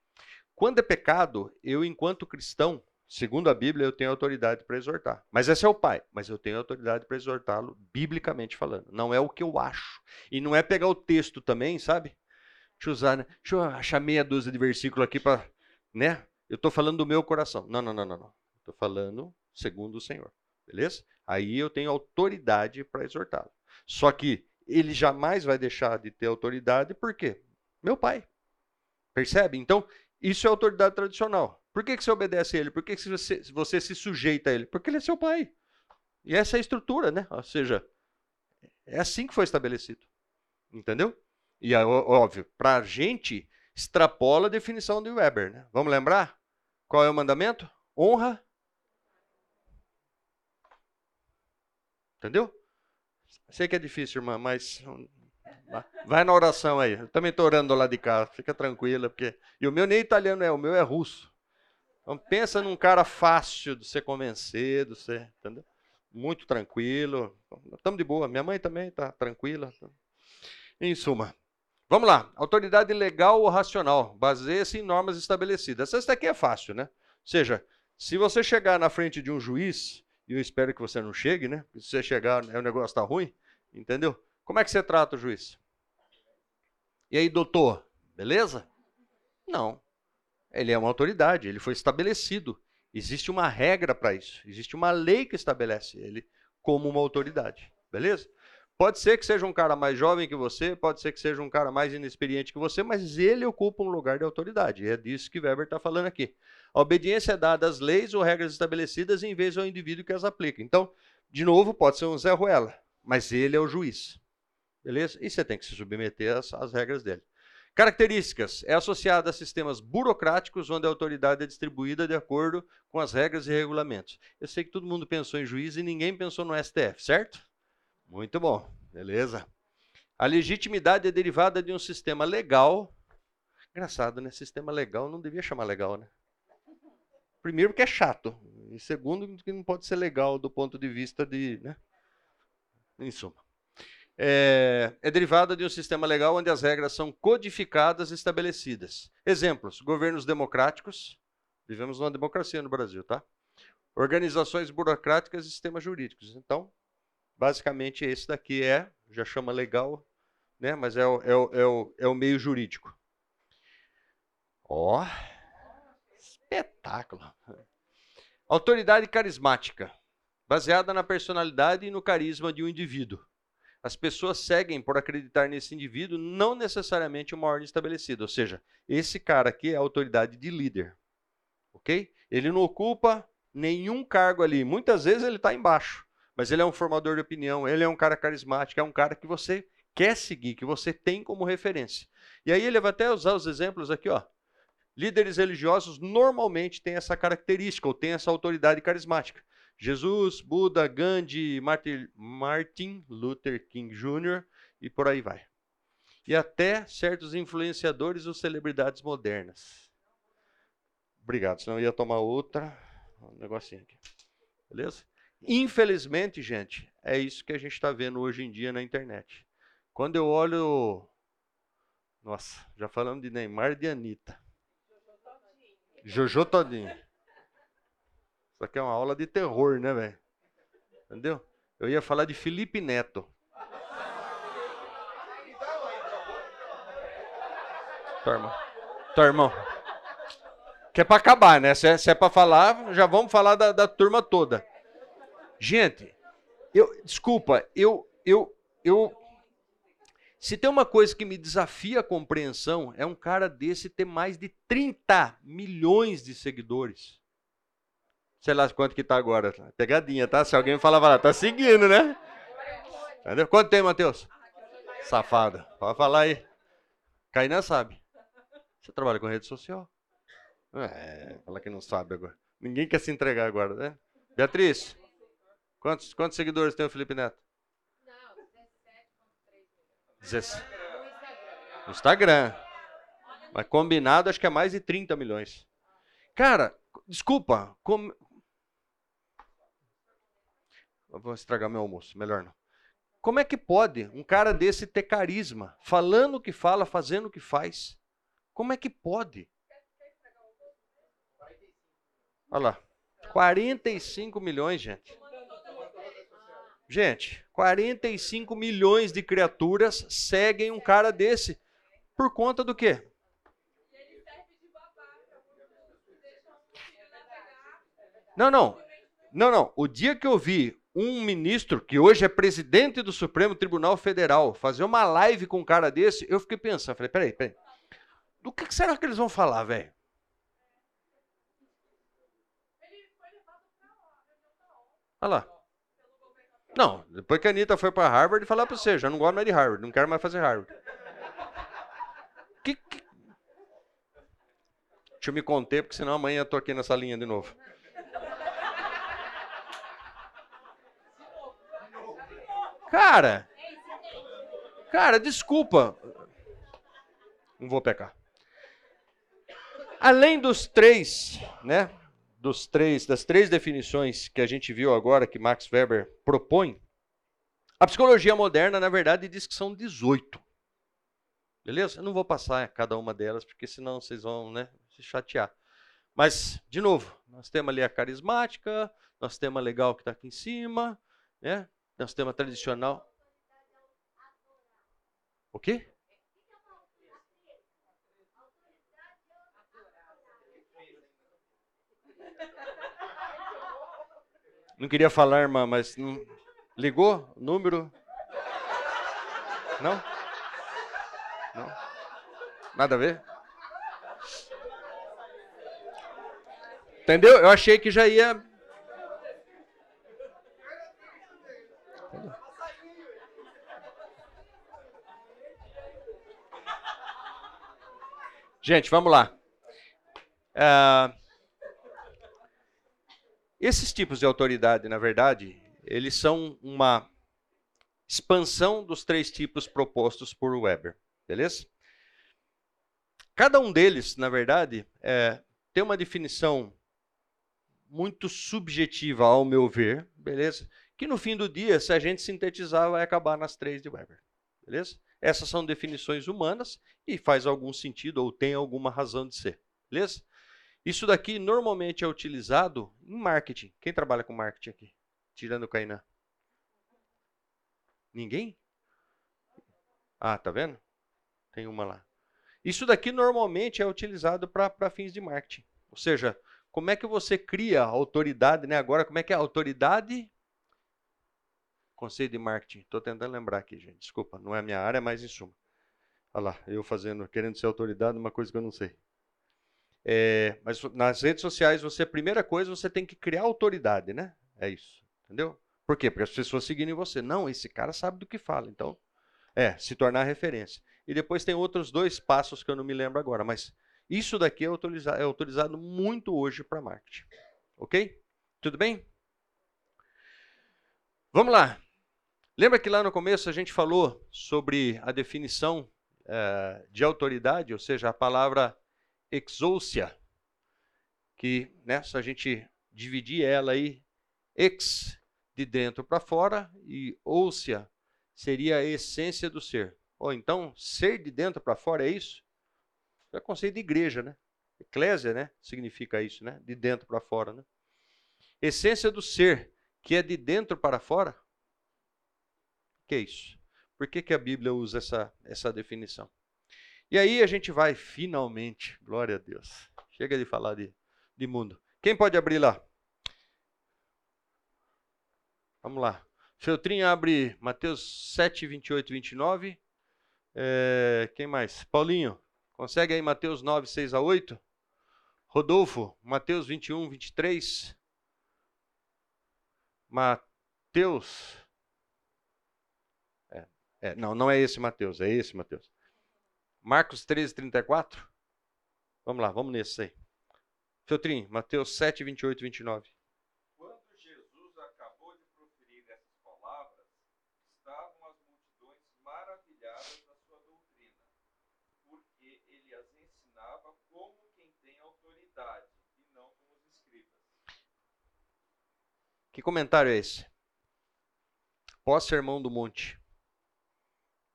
quando é pecado, eu, enquanto cristão, segundo a Bíblia, eu tenho autoridade para exortar. Mas esse é o pai, mas eu tenho autoridade para exortá-lo, biblicamente falando. Não é o que eu acho. E não é pegar o texto também, sabe? Deixa eu usar, né? Deixa eu achar meia dúzia de versículo aqui para, né? Eu estou falando do meu coração. Não, não, não, não, não. Estou falando segundo o Senhor. Beleza? Aí eu tenho autoridade para exortá-lo. Só que ele jamais vai deixar de ter autoridade, por quê? Meu pai. Percebe? Então, isso é autoridade tradicional. Por que, que você obedece a ele? Por que, que você, você se sujeita a ele? Porque ele é seu pai. E essa é a estrutura, né? Ou seja, é assim que foi estabelecido. Entendeu? E é óbvio, para a gente, extrapola a definição de Weber. Né? Vamos lembrar? Qual é o mandamento? Honra. Entendeu? Sei que é difícil, irmã, mas vai na oração aí. Eu também estou orando lá de cá, fica tranquila, porque. E o meu nem italiano é, o meu é russo. Então pensa num cara fácil de ser convencer, de entendeu? Muito tranquilo. Estamos de boa. Minha mãe também está tranquila. Em suma. Vamos lá. Autoridade legal ou racional. Baseia-se em normas estabelecidas. Essa daqui é fácil, né? Ou seja, se você chegar na frente de um juiz, e eu espero que você não chegue, né? Se você chegar, o negócio está ruim, entendeu? Como é que você trata o juiz? E aí, doutor, beleza? Não. Ele é uma autoridade, ele foi estabelecido. Existe uma regra para isso. Existe uma lei que estabelece ele como uma autoridade. Beleza? Pode ser que seja um cara mais jovem que você, pode ser que seja um cara mais inexperiente que você, mas ele ocupa um lugar de autoridade. E é disso que Weber está falando aqui. A obediência é dada às leis ou regras estabelecidas em vez ao indivíduo que as aplica. Então, de novo, pode ser um Zé Ruela, mas ele é o juiz. Beleza? E você tem que se submeter às, às regras dele. Características: é associada a sistemas burocráticos onde a autoridade é distribuída de acordo com as regras e regulamentos. Eu sei que todo mundo pensou em juiz e ninguém pensou no STF, certo? Muito bom, beleza. A legitimidade é derivada de um sistema legal. Engraçado, né? Sistema legal não devia chamar legal, né? Primeiro, porque é chato. E segundo, que não pode ser legal do ponto de vista de. Né? Em suma é, é, derivada de um sistema legal onde as regras são codificadas e estabelecidas. Exemplos: governos democráticos. Vivemos numa democracia no Brasil, tá? Organizações burocráticas e sistemas jurídicos. Então, basicamente, esse daqui é, já chama legal, né? mas é o, é o, é o, é o meio jurídico. Ó, oh, espetáculo. Autoridade carismática, baseada na personalidade e no carisma de um indivíduo. As pessoas seguem por acreditar nesse indivíduo, não necessariamente uma ordem estabelecida. Ou seja, esse cara aqui é a autoridade de líder. Ok? Ele não ocupa nenhum cargo ali. Muitas vezes ele está embaixo. Mas ele é um formador de opinião, ele é um cara carismático, é um cara que você quer seguir, que você tem como referência. E aí ele vai até usar os exemplos aqui, ó. Líderes religiosos normalmente têm essa característica, ou têm essa autoridade carismática. Jesus, Buda, Gandhi, Martin Luther King Jr. e por aí vai. E até certos influenciadores ou celebridades modernas. Obrigado, senão eu ia tomar outra. Um negocinho aqui. Beleza? Infelizmente, gente, é isso que a gente está vendo hoje em dia na internet. Quando eu olho. Nossa, já falamos de Neymar e de Anitta. Jojo Todinho. Isso aqui é uma aula de terror, né, velho? Entendeu? Eu ia falar de Felipe Neto. Tua irmão. Tua irmão. Que é pra acabar, né? Se é, se é pra falar, já vamos falar da, da turma toda. Gente, eu, desculpa, eu, eu, eu, se tem uma coisa que me desafia a compreensão, é um cara desse ter mais de 30 milhões de seguidores sei lá quanto que tá agora. Pegadinha, tá? Se alguém falar, vai tá seguindo, né? Entendeu? Quanto tem, Matheus? Safada. Pode falar aí. Kainan sabe. Você trabalha com rede social? É, fala que não sabe agora. Ninguém quer se entregar agora, né? Beatriz? Quantos, quantos seguidores tem o Felipe Neto? Não, 17,3 milhões. No Instagram. Mas combinado, acho que é mais de 30 milhões. Cara, desculpa. Com... vou estragar meu almoço, melhor não. Como é que pode um cara desse ter carisma, falando o que fala, fazendo o que faz? Como é que pode? Olha lá. 45 milhões, gente. Gente, 45 milhões de criaturas seguem um cara desse. Por conta do quê? Não, não. Não, não. O dia que eu vi um ministro, que hoje é presidente do Supremo Tribunal Federal, fazer uma live com um cara desse, eu fiquei pensando, falei, peraí, peraí. Do que será que eles vão falar, velho? Olha lá. Não, depois que a Anitta foi para Harvard, falar para você, já não gosto mais de Harvard, não quero mais fazer Harvard. Que, que... Deixa eu me conter, porque senão amanhã eu tô aqui nessa linha de novo. Cara, cara, desculpa. Não vou pecar. Além dos três, né? Dos três, das três definições que a gente viu agora que Max Weber propõe, a psicologia moderna, na verdade, diz que são 18. Beleza? Eu não vou passar cada uma delas, porque senão vocês vão né, se chatear. Mas, de novo, nós temos ali a carismática, nós temos a legal que está aqui em cima, né? É um sistema tradicional. O quê? Não queria falar, irmã, mas ligou? Número? Não? Não? Nada a ver? Entendeu? Eu achei que já ia Gente, vamos lá. Uh, esses tipos de autoridade, na verdade, eles são uma expansão dos três tipos propostos por Weber, beleza? Cada um deles, na verdade, é, tem uma definição muito subjetiva, ao meu ver, beleza? Que no fim do dia, se a gente sintetizar, vai acabar nas três de Weber, beleza? Essas são definições humanas e faz algum sentido ou tem alguma razão de ser. Beleza? Isso daqui normalmente é utilizado em marketing. Quem trabalha com marketing aqui? Tirando o Kainan. Ninguém? Ah, tá vendo? Tem uma lá. Isso daqui normalmente é utilizado para fins de marketing. Ou seja, como é que você cria autoridade, né? Agora, como é que é autoridade Conceito de marketing. Estou tentando lembrar aqui, gente. Desculpa, não é a minha área, mas em suma. Olha lá, eu fazendo, querendo ser autoridade, uma coisa que eu não sei. É, mas nas redes sociais, você, a primeira coisa, você tem que criar autoridade, né? É isso. Entendeu? Por quê? Porque as pessoas seguirem você. Não, esse cara sabe do que fala. Então, é, se tornar referência. E depois tem outros dois passos que eu não me lembro agora, mas isso daqui é autorizado, é autorizado muito hoje para marketing. Ok? Tudo bem? Vamos lá. Lembra que lá no começo a gente falou sobre a definição é, de autoridade, ou seja, a palavra exousia, que né, se a gente dividir ela aí, ex, de dentro para fora, e ousia seria a essência do ser. Ou então, ser de dentro para fora é isso? É conceito de igreja, né? Eclésia, né? Significa isso, né? De dentro para fora, né? Essência do ser, que é de dentro para fora, que é isso? Por que, que a Bíblia usa essa, essa definição? E aí a gente vai finalmente, glória a Deus. Chega de falar de, de mundo. Quem pode abrir lá? Vamos lá. Feltrinho abre Mateus 7, 28 e 29. É, quem mais? Paulinho, consegue aí Mateus 9, 6 a 8? Rodolfo, Mateus 21, 23. Mateus é, não, não é esse Mateus, é esse Mateus. Marcos 13, 34? Vamos lá, vamos nesse aí. Feltrinho, Mateus 7, 28 e 29. Quando Jesus acabou de proferir essas palavras, estavam as multidões maravilhadas da sua doutrina, porque ele as ensinava como quem tem autoridade e não como os escribas. Que comentário é esse? Pós-sermão do monte.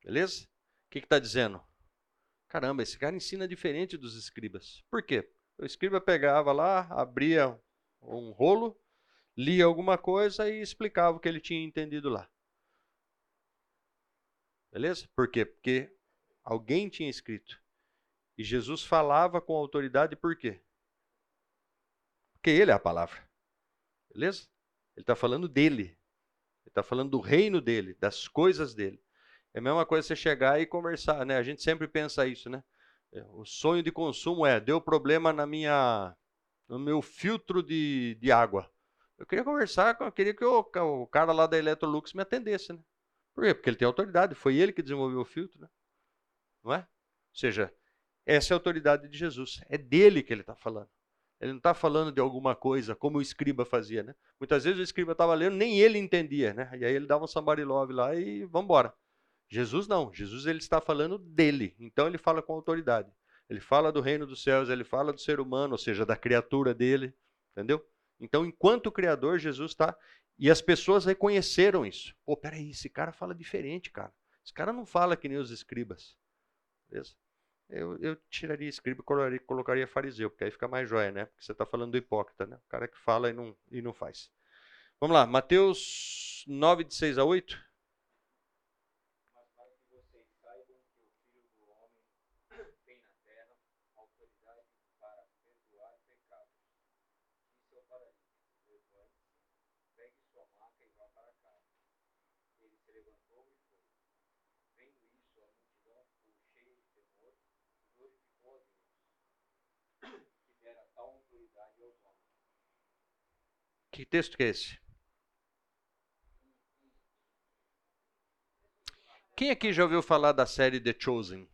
Beleza? O que está dizendo? Caramba, esse cara ensina diferente dos escribas. Por quê? O escriba pegava lá, abria um rolo, lia alguma coisa e explicava o que ele tinha entendido lá. Beleza? Por quê? Porque alguém tinha escrito. E Jesus falava com autoridade por quê? Porque ele é a palavra. Beleza? Ele está falando dele. Ele está falando do reino dele, das coisas dele. É a mesma coisa você chegar e conversar, né? A gente sempre pensa isso, né? É, o sonho de consumo é, deu problema na minha, no meu filtro de, de água. Eu queria conversar, eu queria que o, o cara lá da Electrolux me atendesse, né? Por quê? Porque ele tem autoridade, foi ele que desenvolveu o filtro, né? Não é? Ou seja, essa é a autoridade de Jesus, é dele que ele está falando. Ele não está falando de alguma coisa como o escriba fazia, né? Muitas vezes o escriba estava lendo, nem ele entendia, né? E aí ele dava um somebody love lá e vamos embora. Jesus não, Jesus ele está falando dele, então ele fala com autoridade. Ele fala do reino dos céus, ele fala do ser humano, ou seja, da criatura dele, entendeu? Então, enquanto Criador, Jesus está. E as pessoas reconheceram isso. Pô, peraí, esse cara fala diferente, cara. Esse cara não fala que nem os escribas. Beleza? Eu, eu tiraria escriba e colocaria, fariseu, porque aí fica mais jóia, né? Porque você está falando do hipócrita, né? O cara que fala e não, e não faz. Vamos lá, Mateus 9, de 6 a 8. Que texto que é esse? Quem aqui já ouviu falar da série The Chosen?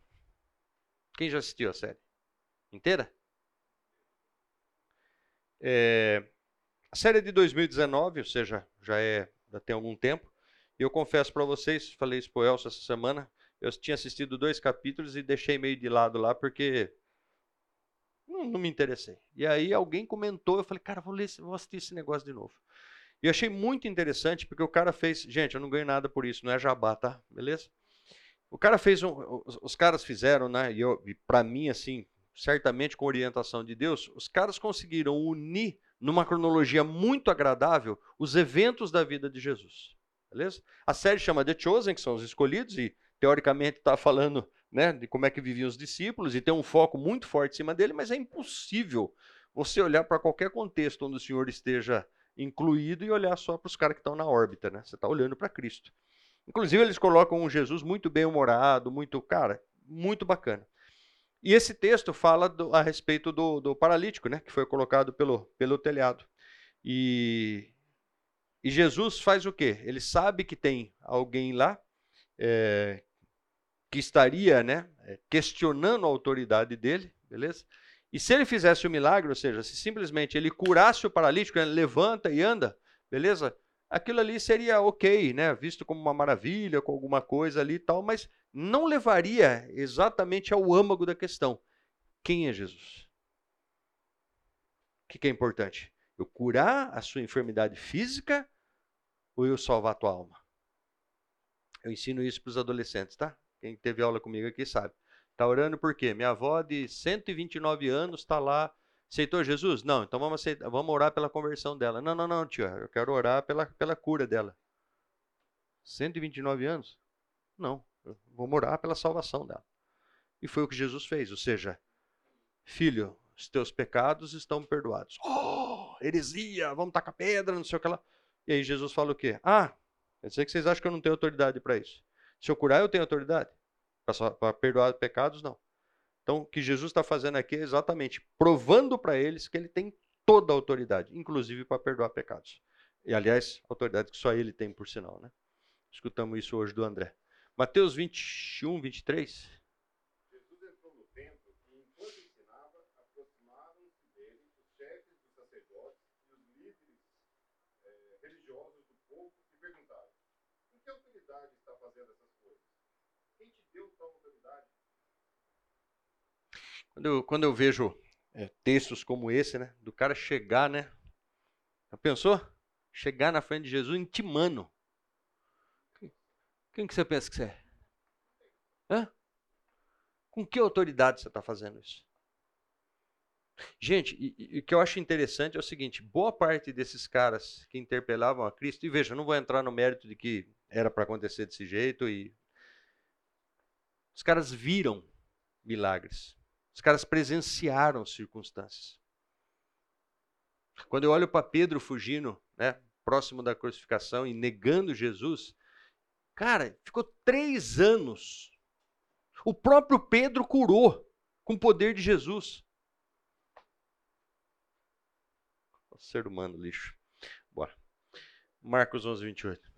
Quem já assistiu a série? Inteira? É, a série é de 2019, ou seja, já é já tem algum tempo. E eu confesso para vocês, falei isso para o Elcio essa semana, eu tinha assistido dois capítulos e deixei meio de lado lá porque não, não me interessei. E aí alguém comentou, eu falei, cara, vou, ler, vou assistir esse negócio de novo. E achei muito interessante, porque o cara fez. Gente, eu não ganho nada por isso, não é jabá, tá? Beleza? O cara fez um. Os, caras fizeram, né? E, e para mim, assim, certamente com orientação de Deus, os caras conseguiram unir numa cronologia muito agradável os eventos da vida de Jesus. Beleza? A série chama The Chosen, que são os escolhidos, e teoricamente está falando né, de como é que viviam os discípulos e tem um foco muito forte em cima dele, mas é impossível você olhar para qualquer contexto onde o Senhor esteja incluído e olhar só para os caras que estão na órbita, né? Você está olhando para Cristo. Inclusive, eles colocam um Jesus muito bem-humorado, muito, cara, muito bacana. E esse texto fala do, a respeito do, do, paralítico, né? Que foi colocado pelo, pelo telhado. E, e Jesus faz o quê? Ele sabe que tem alguém lá é, que estaria né, é, questionando a autoridade dele, beleza? E se ele fizesse o milagre, ou seja, se simplesmente ele curasse o paralítico, ele levanta e anda, beleza? Aquilo ali seria ok, né? Visto como uma maravilha, com alguma coisa ali e tal, mas não levaria exatamente ao âmago da questão. Quem é Jesus? O que, que é importante? Eu curar a sua enfermidade física ou eu salvar a tua alma? Eu ensino isso para os adolescentes, tá? Quem teve aula comigo aqui sabe. Está orando por quê? Minha avó de 129 anos está lá. Aceitou Jesus? Não, então vamos, aceitar, vamos orar pela conversão dela. Não, não, não, tia, eu quero orar pela, pela cura dela. 129 anos? Não, vamos orar pela salvação dela. E foi o que Jesus fez, ou seja, filho, os teus pecados estão perdoados. Oh, heresia, vamos tacar pedra, não sei o que lá. E aí Jesus fala o quê? Ah, quer dizer que vocês acham que eu não tenho autoridade para isso. Se eu curar, eu tenho autoridade. Para perdoar pecados, não. Então, o que Jesus está fazendo aqui é exatamente provando para eles que ele tem toda a autoridade, inclusive para perdoar pecados. E, aliás, autoridade que só ele tem, por sinal. Né? Escutamos isso hoje do André. Mateus 21, 23. Jesus entrou no templo e, enquanto ensinava, aproximaram-se dele os chefes dos sacerdotes e os líderes eh, religiosos do povo e perguntaram: Com que autoridade está fazendo essas quem te deu tal autoridade? Quando eu, quando eu vejo é, textos como esse, né? Do cara chegar, né? Já pensou? Chegar na frente de Jesus intimando. Quem que você pensa que você é? Hã? Com que autoridade você está fazendo isso? Gente, e, e, o que eu acho interessante é o seguinte: boa parte desses caras que interpelavam a Cristo, e veja, não vou entrar no mérito de que era para acontecer desse jeito, e os caras viram milagres, os caras presenciaram circunstâncias. Quando eu olho para Pedro fugindo, né, próximo da crucificação e negando Jesus, cara, ficou três anos. O próprio Pedro curou com o poder de Jesus. ser humano, lixo. Bora. Marcos 11, 28.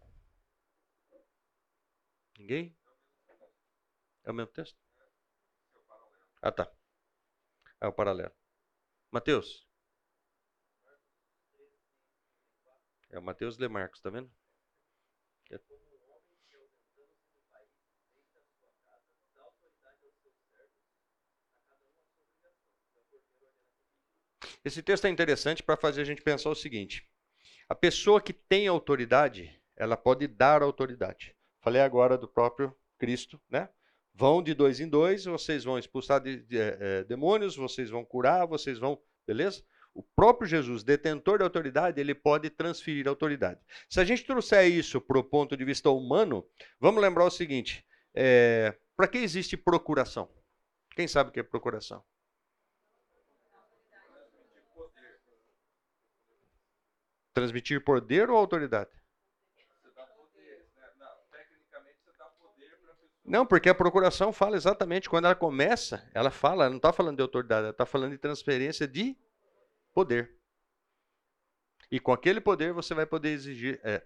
Ninguém? É o mesmo texto? Ah, tá. É o paralelo. Mateus. É o Mateus de Marcos, tá vendo? É. Esse texto é interessante para fazer a gente pensar o seguinte: a pessoa que tem autoridade, ela pode dar autoridade. Falei agora do próprio Cristo, né? Vão de dois em dois, vocês vão expulsar de, de, é, demônios, vocês vão curar, vocês vão. Beleza? O próprio Jesus, detentor de autoridade, ele pode transferir autoridade. Se a gente trouxer isso para o ponto de vista humano, vamos lembrar o seguinte: é, para que existe procuração? Quem sabe o que é procuração? Transmitir poder ou autoridade? Não, porque a procuração fala exatamente, quando ela começa, ela fala, ela não está falando de autoridade, ela está falando de transferência de poder. E com aquele poder você vai poder exigir, é,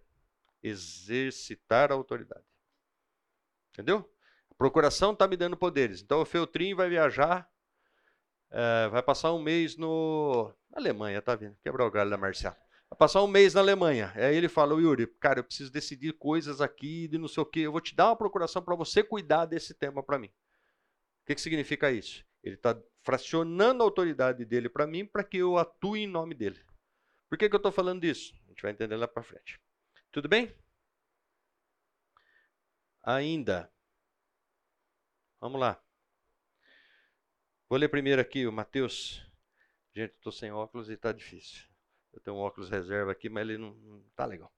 exercitar a autoridade. Entendeu? A procuração está me dando poderes. Então o Feltrin vai viajar, é, vai passar um mês no. Alemanha, tá vendo? Quebrar o galho da Marcial. Vai passar um mês na Alemanha. Aí ele falou, Yuri, cara, eu preciso decidir coisas aqui de não sei o quê. Eu vou te dar uma procuração para você cuidar desse tema para mim. O que, que significa isso? Ele está fracionando a autoridade dele para mim para que eu atue em nome dele. Por que, que eu estou falando disso? A gente vai entender lá para frente. Tudo bem? Ainda. Vamos lá. Vou ler primeiro aqui o Mateus. Gente, estou sem óculos e está difícil. Eu tenho um óculos reserva aqui, mas ele não, não tá legal.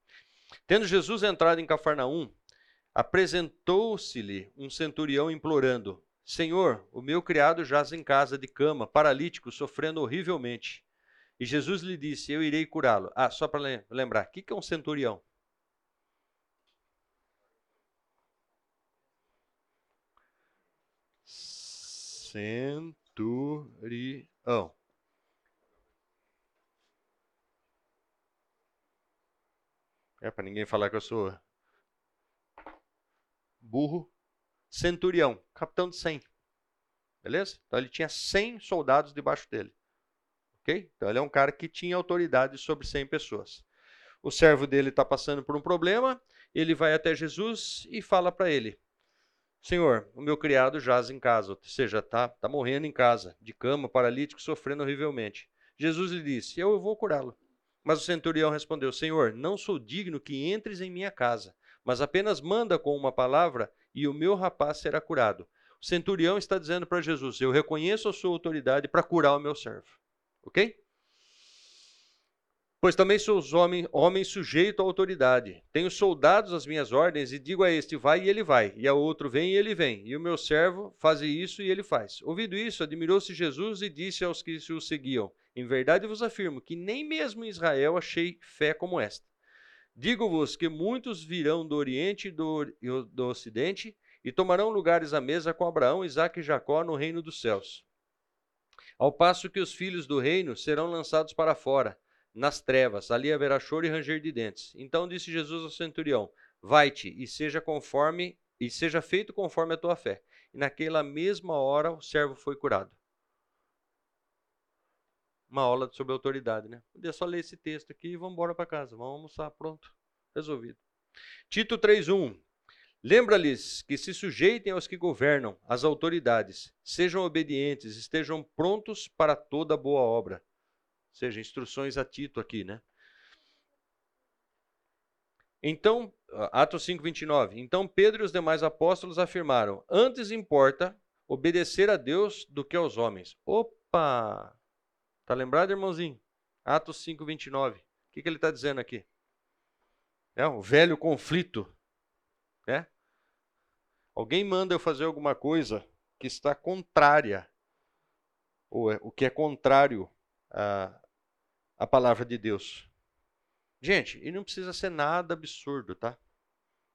Tendo Jesus entrado em Cafarnaum, apresentou-se-lhe um centurião implorando: Senhor, o meu criado jaz em casa de cama, paralítico, sofrendo horrivelmente. E Jesus lhe disse: Eu irei curá-lo. Ah, só para lembrar, o que é um centurião? Centurião. É para ninguém falar que eu sou burro. Centurião, capitão de 100. Beleza? Então ele tinha 100 soldados debaixo dele. Ok? Então ele é um cara que tinha autoridade sobre 100 pessoas. O servo dele está passando por um problema, ele vai até Jesus e fala para ele: Senhor, o meu criado jaz em casa, ou seja, está tá morrendo em casa, de cama, paralítico, sofrendo horrivelmente. Jesus lhe disse: Eu vou curá-lo. Mas o centurião respondeu: Senhor, não sou digno que entres em minha casa, mas apenas manda com uma palavra e o meu rapaz será curado. O centurião está dizendo para Jesus: Eu reconheço a sua autoridade para curar o meu servo. Ok? Pois também sou homem, homem sujeito à autoridade. Tenho soldados às minhas ordens e digo a este: vai e ele vai, e a outro: vem e ele vem, e o meu servo faz isso e ele faz. Ouvido isso, admirou-se Jesus e disse aos que o seguiam: em verdade vos afirmo que nem mesmo em Israel achei fé como esta. Digo-vos que muitos virão do Oriente e do, do Ocidente e tomarão lugares à mesa com Abraão, Isaque e Jacó no reino dos céus. Ao passo que os filhos do reino serão lançados para fora, nas trevas, ali haverá choro e ranger de dentes. Então disse Jesus ao centurião: Vai-te e seja conforme e seja feito conforme a tua fé. E naquela mesma hora o servo foi curado uma aula sobre autoridade, né? Podia só ler esse texto aqui e vamos embora para casa. Vamos almoçar, pronto. Resolvido. Tito 3:1. Lembra-lhes que se sujeitem aos que governam, às autoridades, sejam obedientes, estejam prontos para toda boa obra. Seja, instruções a Tito aqui, né? Então, Atos 5, 29. Então Pedro e os demais apóstolos afirmaram: Antes importa obedecer a Deus do que aos homens. Opa! Tá lembrado, irmãozinho? Atos 5, 29. O que, que ele está dizendo aqui? É um velho conflito. Né? Alguém manda eu fazer alguma coisa que está contrária, ou é, o que é contrário à, à palavra de Deus. Gente, e não precisa ser nada absurdo, tá?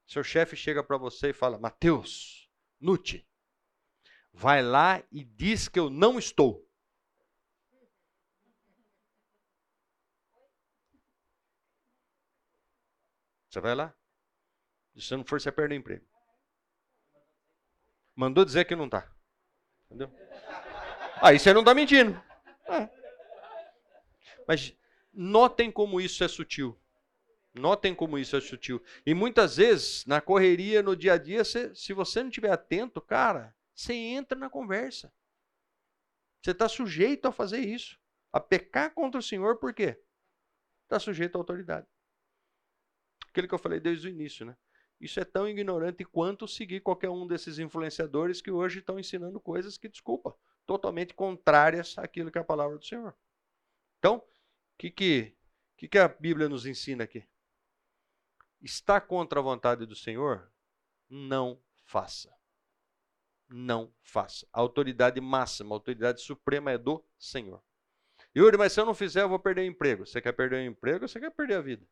Seu chefe chega para você e fala: Mateus, Nute, vai lá e diz que eu não estou. Você vai lá? Se não for, você perde o emprego. Mandou dizer que não está. Entendeu? Aí você não está mentindo. É. Mas notem como isso é sutil. Notem como isso é sutil. E muitas vezes, na correria, no dia a dia, você, se você não estiver atento, cara, você entra na conversa. Você está sujeito a fazer isso. A pecar contra o Senhor, por quê? Está sujeito à autoridade. Aquilo que eu falei desde o início, né? Isso é tão ignorante quanto seguir qualquer um desses influenciadores que hoje estão ensinando coisas que, desculpa, totalmente contrárias àquilo que é a palavra do Senhor. Então, que, que, que, que a Bíblia nos ensina aqui? Está contra a vontade do Senhor? Não faça. Não faça. A autoridade máxima, a autoridade suprema é do Senhor. Yuri, mas se eu não fizer, eu vou perder o emprego. Você quer perder o emprego ou você quer perder a vida?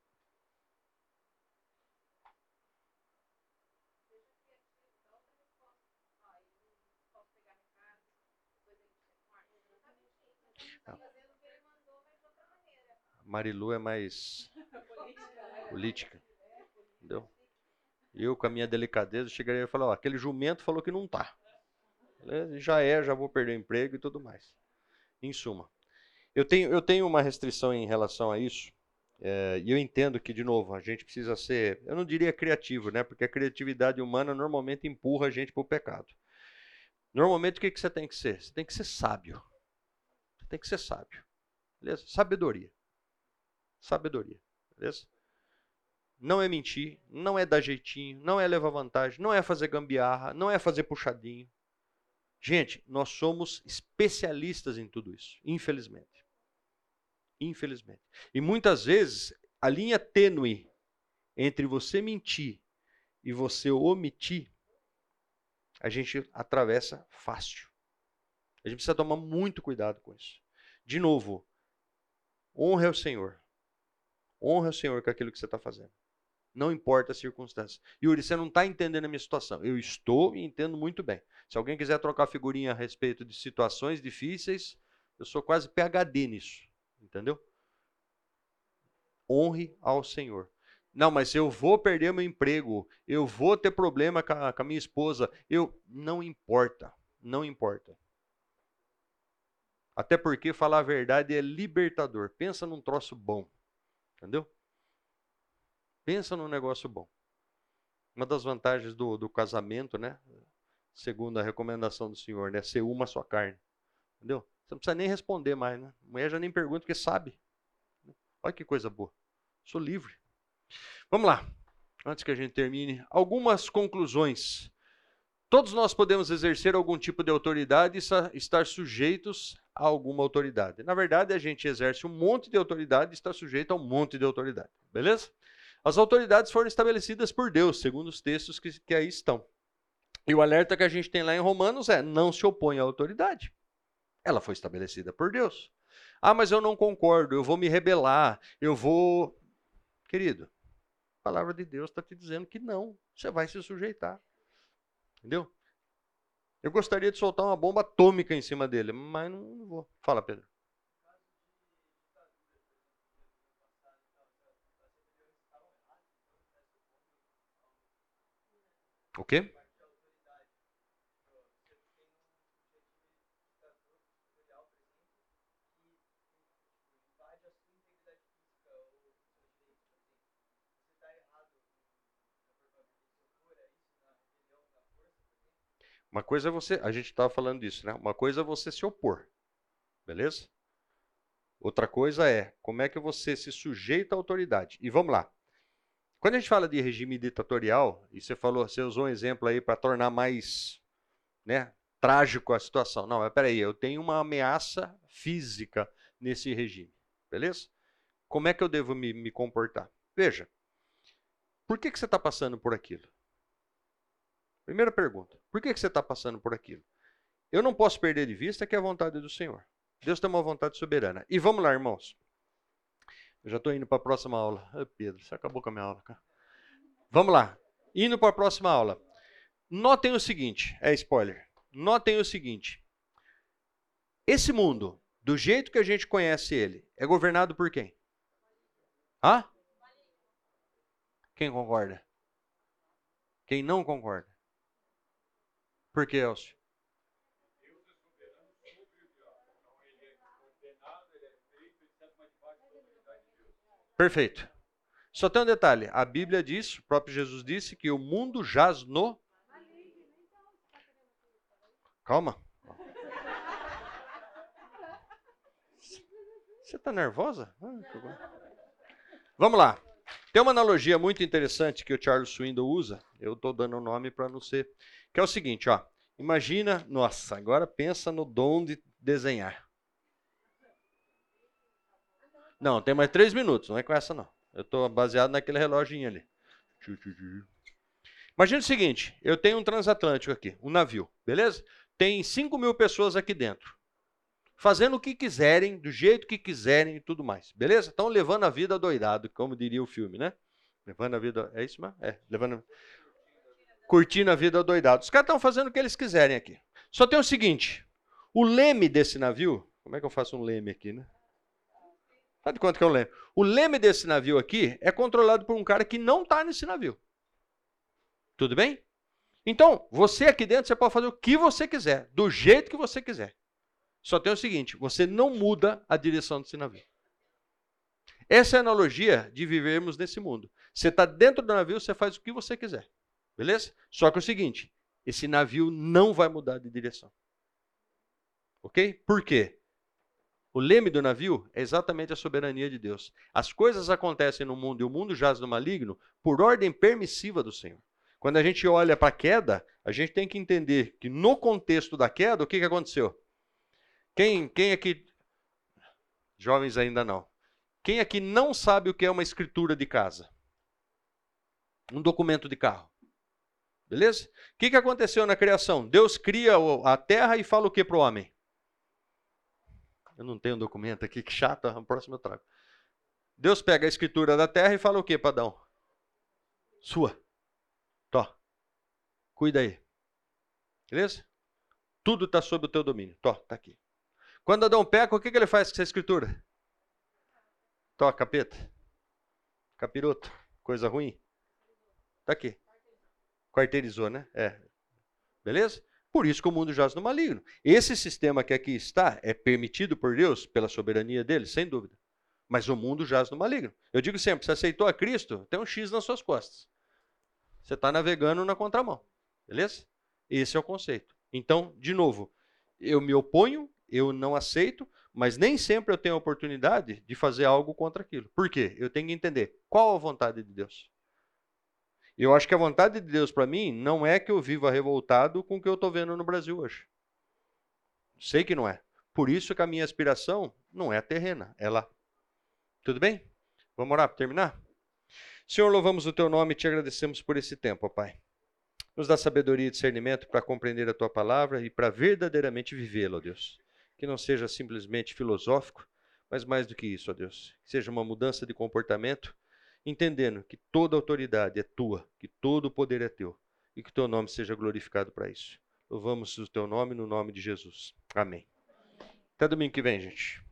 Marilu é mais política. Entendeu? Eu, com a minha delicadeza, chegaria e falar, ó, aquele jumento falou que não tá. Já é, já vou perder o emprego e tudo mais. Em suma, eu tenho, eu tenho uma restrição em relação a isso, é, e eu entendo que, de novo, a gente precisa ser, eu não diria criativo, né? Porque a criatividade humana normalmente empurra a gente para o pecado. Normalmente, o que, que você tem que ser? Você tem que ser sábio. Você tem que ser sábio. Beleza? Sabedoria. Sabedoria. Beleza? Não é mentir, não é dar jeitinho, não é levar vantagem, não é fazer gambiarra, não é fazer puxadinho. Gente, nós somos especialistas em tudo isso, infelizmente. Infelizmente. E muitas vezes a linha tênue entre você mentir e você omitir, a gente atravessa fácil. A gente precisa tomar muito cuidado com isso. De novo, honre ao Senhor. Honre ao Senhor com aquilo que você está fazendo. Não importa a circunstância. Yuri, você não está entendendo a minha situação. Eu estou e entendo muito bem. Se alguém quiser trocar figurinha a respeito de situações difíceis, eu sou quase PHD nisso. Entendeu? Honre ao Senhor. Não, mas eu vou perder meu emprego, eu vou ter problema com a, com a minha esposa. Eu não importa, não importa. Até porque falar a verdade é libertador. Pensa num troço bom. Entendeu? Pensa num negócio bom. Uma das vantagens do, do casamento, né? Segundo a recomendação do Senhor, né? Ser uma só carne. Entendeu? Você não precisa nem responder mais, né? A mulher já nem pergunta porque sabe. Olha que coisa boa. Sou livre. Vamos lá. Antes que a gente termine, algumas conclusões. Todos nós podemos exercer algum tipo de autoridade e estar sujeitos a alguma autoridade. Na verdade, a gente exerce um monte de autoridade e está sujeito a um monte de autoridade. Beleza? As autoridades foram estabelecidas por Deus, segundo os textos que, que aí estão. E o alerta que a gente tem lá em Romanos é: não se opõe à autoridade. Ela foi estabelecida por Deus. Ah, mas eu não concordo, eu vou me rebelar, eu vou. Querido, a palavra de Deus está te dizendo que não, você vai se sujeitar. Entendeu? Eu gostaria de soltar uma bomba atômica em cima dele, mas não vou. Fala, Pedro. O quê? Uma coisa é você, a gente estava falando disso, né? Uma coisa é você se opor, beleza? Outra coisa é como é que você se sujeita à autoridade. E vamos lá. Quando a gente fala de regime ditatorial, e você falou, você usou um exemplo aí para tornar mais, né, trágico a situação. Não, mas peraí, eu tenho uma ameaça física nesse regime, beleza? Como é que eu devo me, me comportar? Veja, por que, que você está passando por aquilo? Primeira pergunta, por que, que você está passando por aquilo? Eu não posso perder de vista que é a vontade do Senhor. Deus tem uma vontade soberana. E vamos lá, irmãos. Eu já estou indo para a próxima aula. Pedro, você acabou com a minha aula, cara. Vamos lá. Indo para a próxima aula. Notem o seguinte, é spoiler. Notem o seguinte. Esse mundo, do jeito que a gente conhece ele, é governado por quem? Hã? Quem concorda? Quem não concorda? Por que, Elcio? Perfeito. Só tem um detalhe: a Bíblia diz, o próprio Jesus disse, que o mundo jaz no. Calma. Você está nervosa? Ah, Vamos lá. Tem uma analogia muito interessante que o Charles Swindoll usa. Eu estou dando o nome para não ser. Que é o seguinte, ó. Imagina, nossa, agora pensa no dom de desenhar. Não, tem mais três minutos, não é com essa não. Eu estou baseado naquele reloginho ali. Imagina o seguinte: eu tenho um transatlântico aqui, um navio, beleza? Tem 5 mil pessoas aqui dentro, fazendo o que quiserem, do jeito que quiserem e tudo mais, beleza? Estão levando a vida doidado, como diria o filme, né? Levando a vida. É isso mesmo? É, levando. Curtindo a vida doidado. Os caras estão fazendo o que eles quiserem aqui. Só tem o seguinte: o leme desse navio. Como é que eu faço um leme aqui, né? Sabe quanto que é o leme? O leme desse navio aqui é controlado por um cara que não está nesse navio. Tudo bem? Então, você aqui dentro, você pode fazer o que você quiser, do jeito que você quiser. Só tem o seguinte: você não muda a direção desse navio. Essa é a analogia de vivermos nesse mundo. Você está dentro do navio, você faz o que você quiser. Beleza? Só que é o seguinte: esse navio não vai mudar de direção. Ok? Por quê? O leme do navio é exatamente a soberania de Deus. As coisas acontecem no mundo e o mundo jaz no maligno por ordem permissiva do Senhor. Quando a gente olha para a queda, a gente tem que entender que no contexto da queda, o que, que aconteceu? Quem, quem aqui. Jovens ainda não. Quem aqui não sabe o que é uma escritura de casa? Um documento de carro. Beleza? O que, que aconteceu na criação? Deus cria a terra e fala o que para o homem? Eu não tenho um documento aqui, que chato, <laughs> a próxima eu trago. Deus pega a escritura da terra e fala o que, Padão? Sua. Tó. Cuida aí. Beleza? Tudo está sob o teu domínio. Tó, tá aqui. Quando Adão peca, o que, que ele faz com essa escritura? Tó, capeta. Capiroto. Coisa ruim. Tá aqui. Quarteirizou, né? É. Beleza? Por isso que o mundo jaz no maligno. Esse sistema que aqui está é permitido por Deus, pela soberania dele, sem dúvida. Mas o mundo jaz no maligno. Eu digo sempre: você aceitou a Cristo, tem um X nas suas costas. Você está navegando na contramão. Beleza? Esse é o conceito. Então, de novo, eu me oponho, eu não aceito, mas nem sempre eu tenho a oportunidade de fazer algo contra aquilo. Por quê? Eu tenho que entender qual a vontade de Deus. Eu acho que a vontade de Deus para mim não é que eu viva revoltado com o que eu estou vendo no Brasil hoje. Sei que não é. Por isso que a minha aspiração não é terrena, é lá. Tudo bem? Vamos orar para terminar? Senhor, louvamos o teu nome e te agradecemos por esse tempo, ó Pai. Nos dá sabedoria e discernimento para compreender a tua palavra e para verdadeiramente vivê-la, ó Deus. Que não seja simplesmente filosófico, mas mais do que isso, ó Deus. Que seja uma mudança de comportamento entendendo que toda autoridade é tua, que todo poder é teu e que teu nome seja glorificado para isso. Louvamos o teu nome no nome de Jesus. Amém. Até domingo que vem, gente.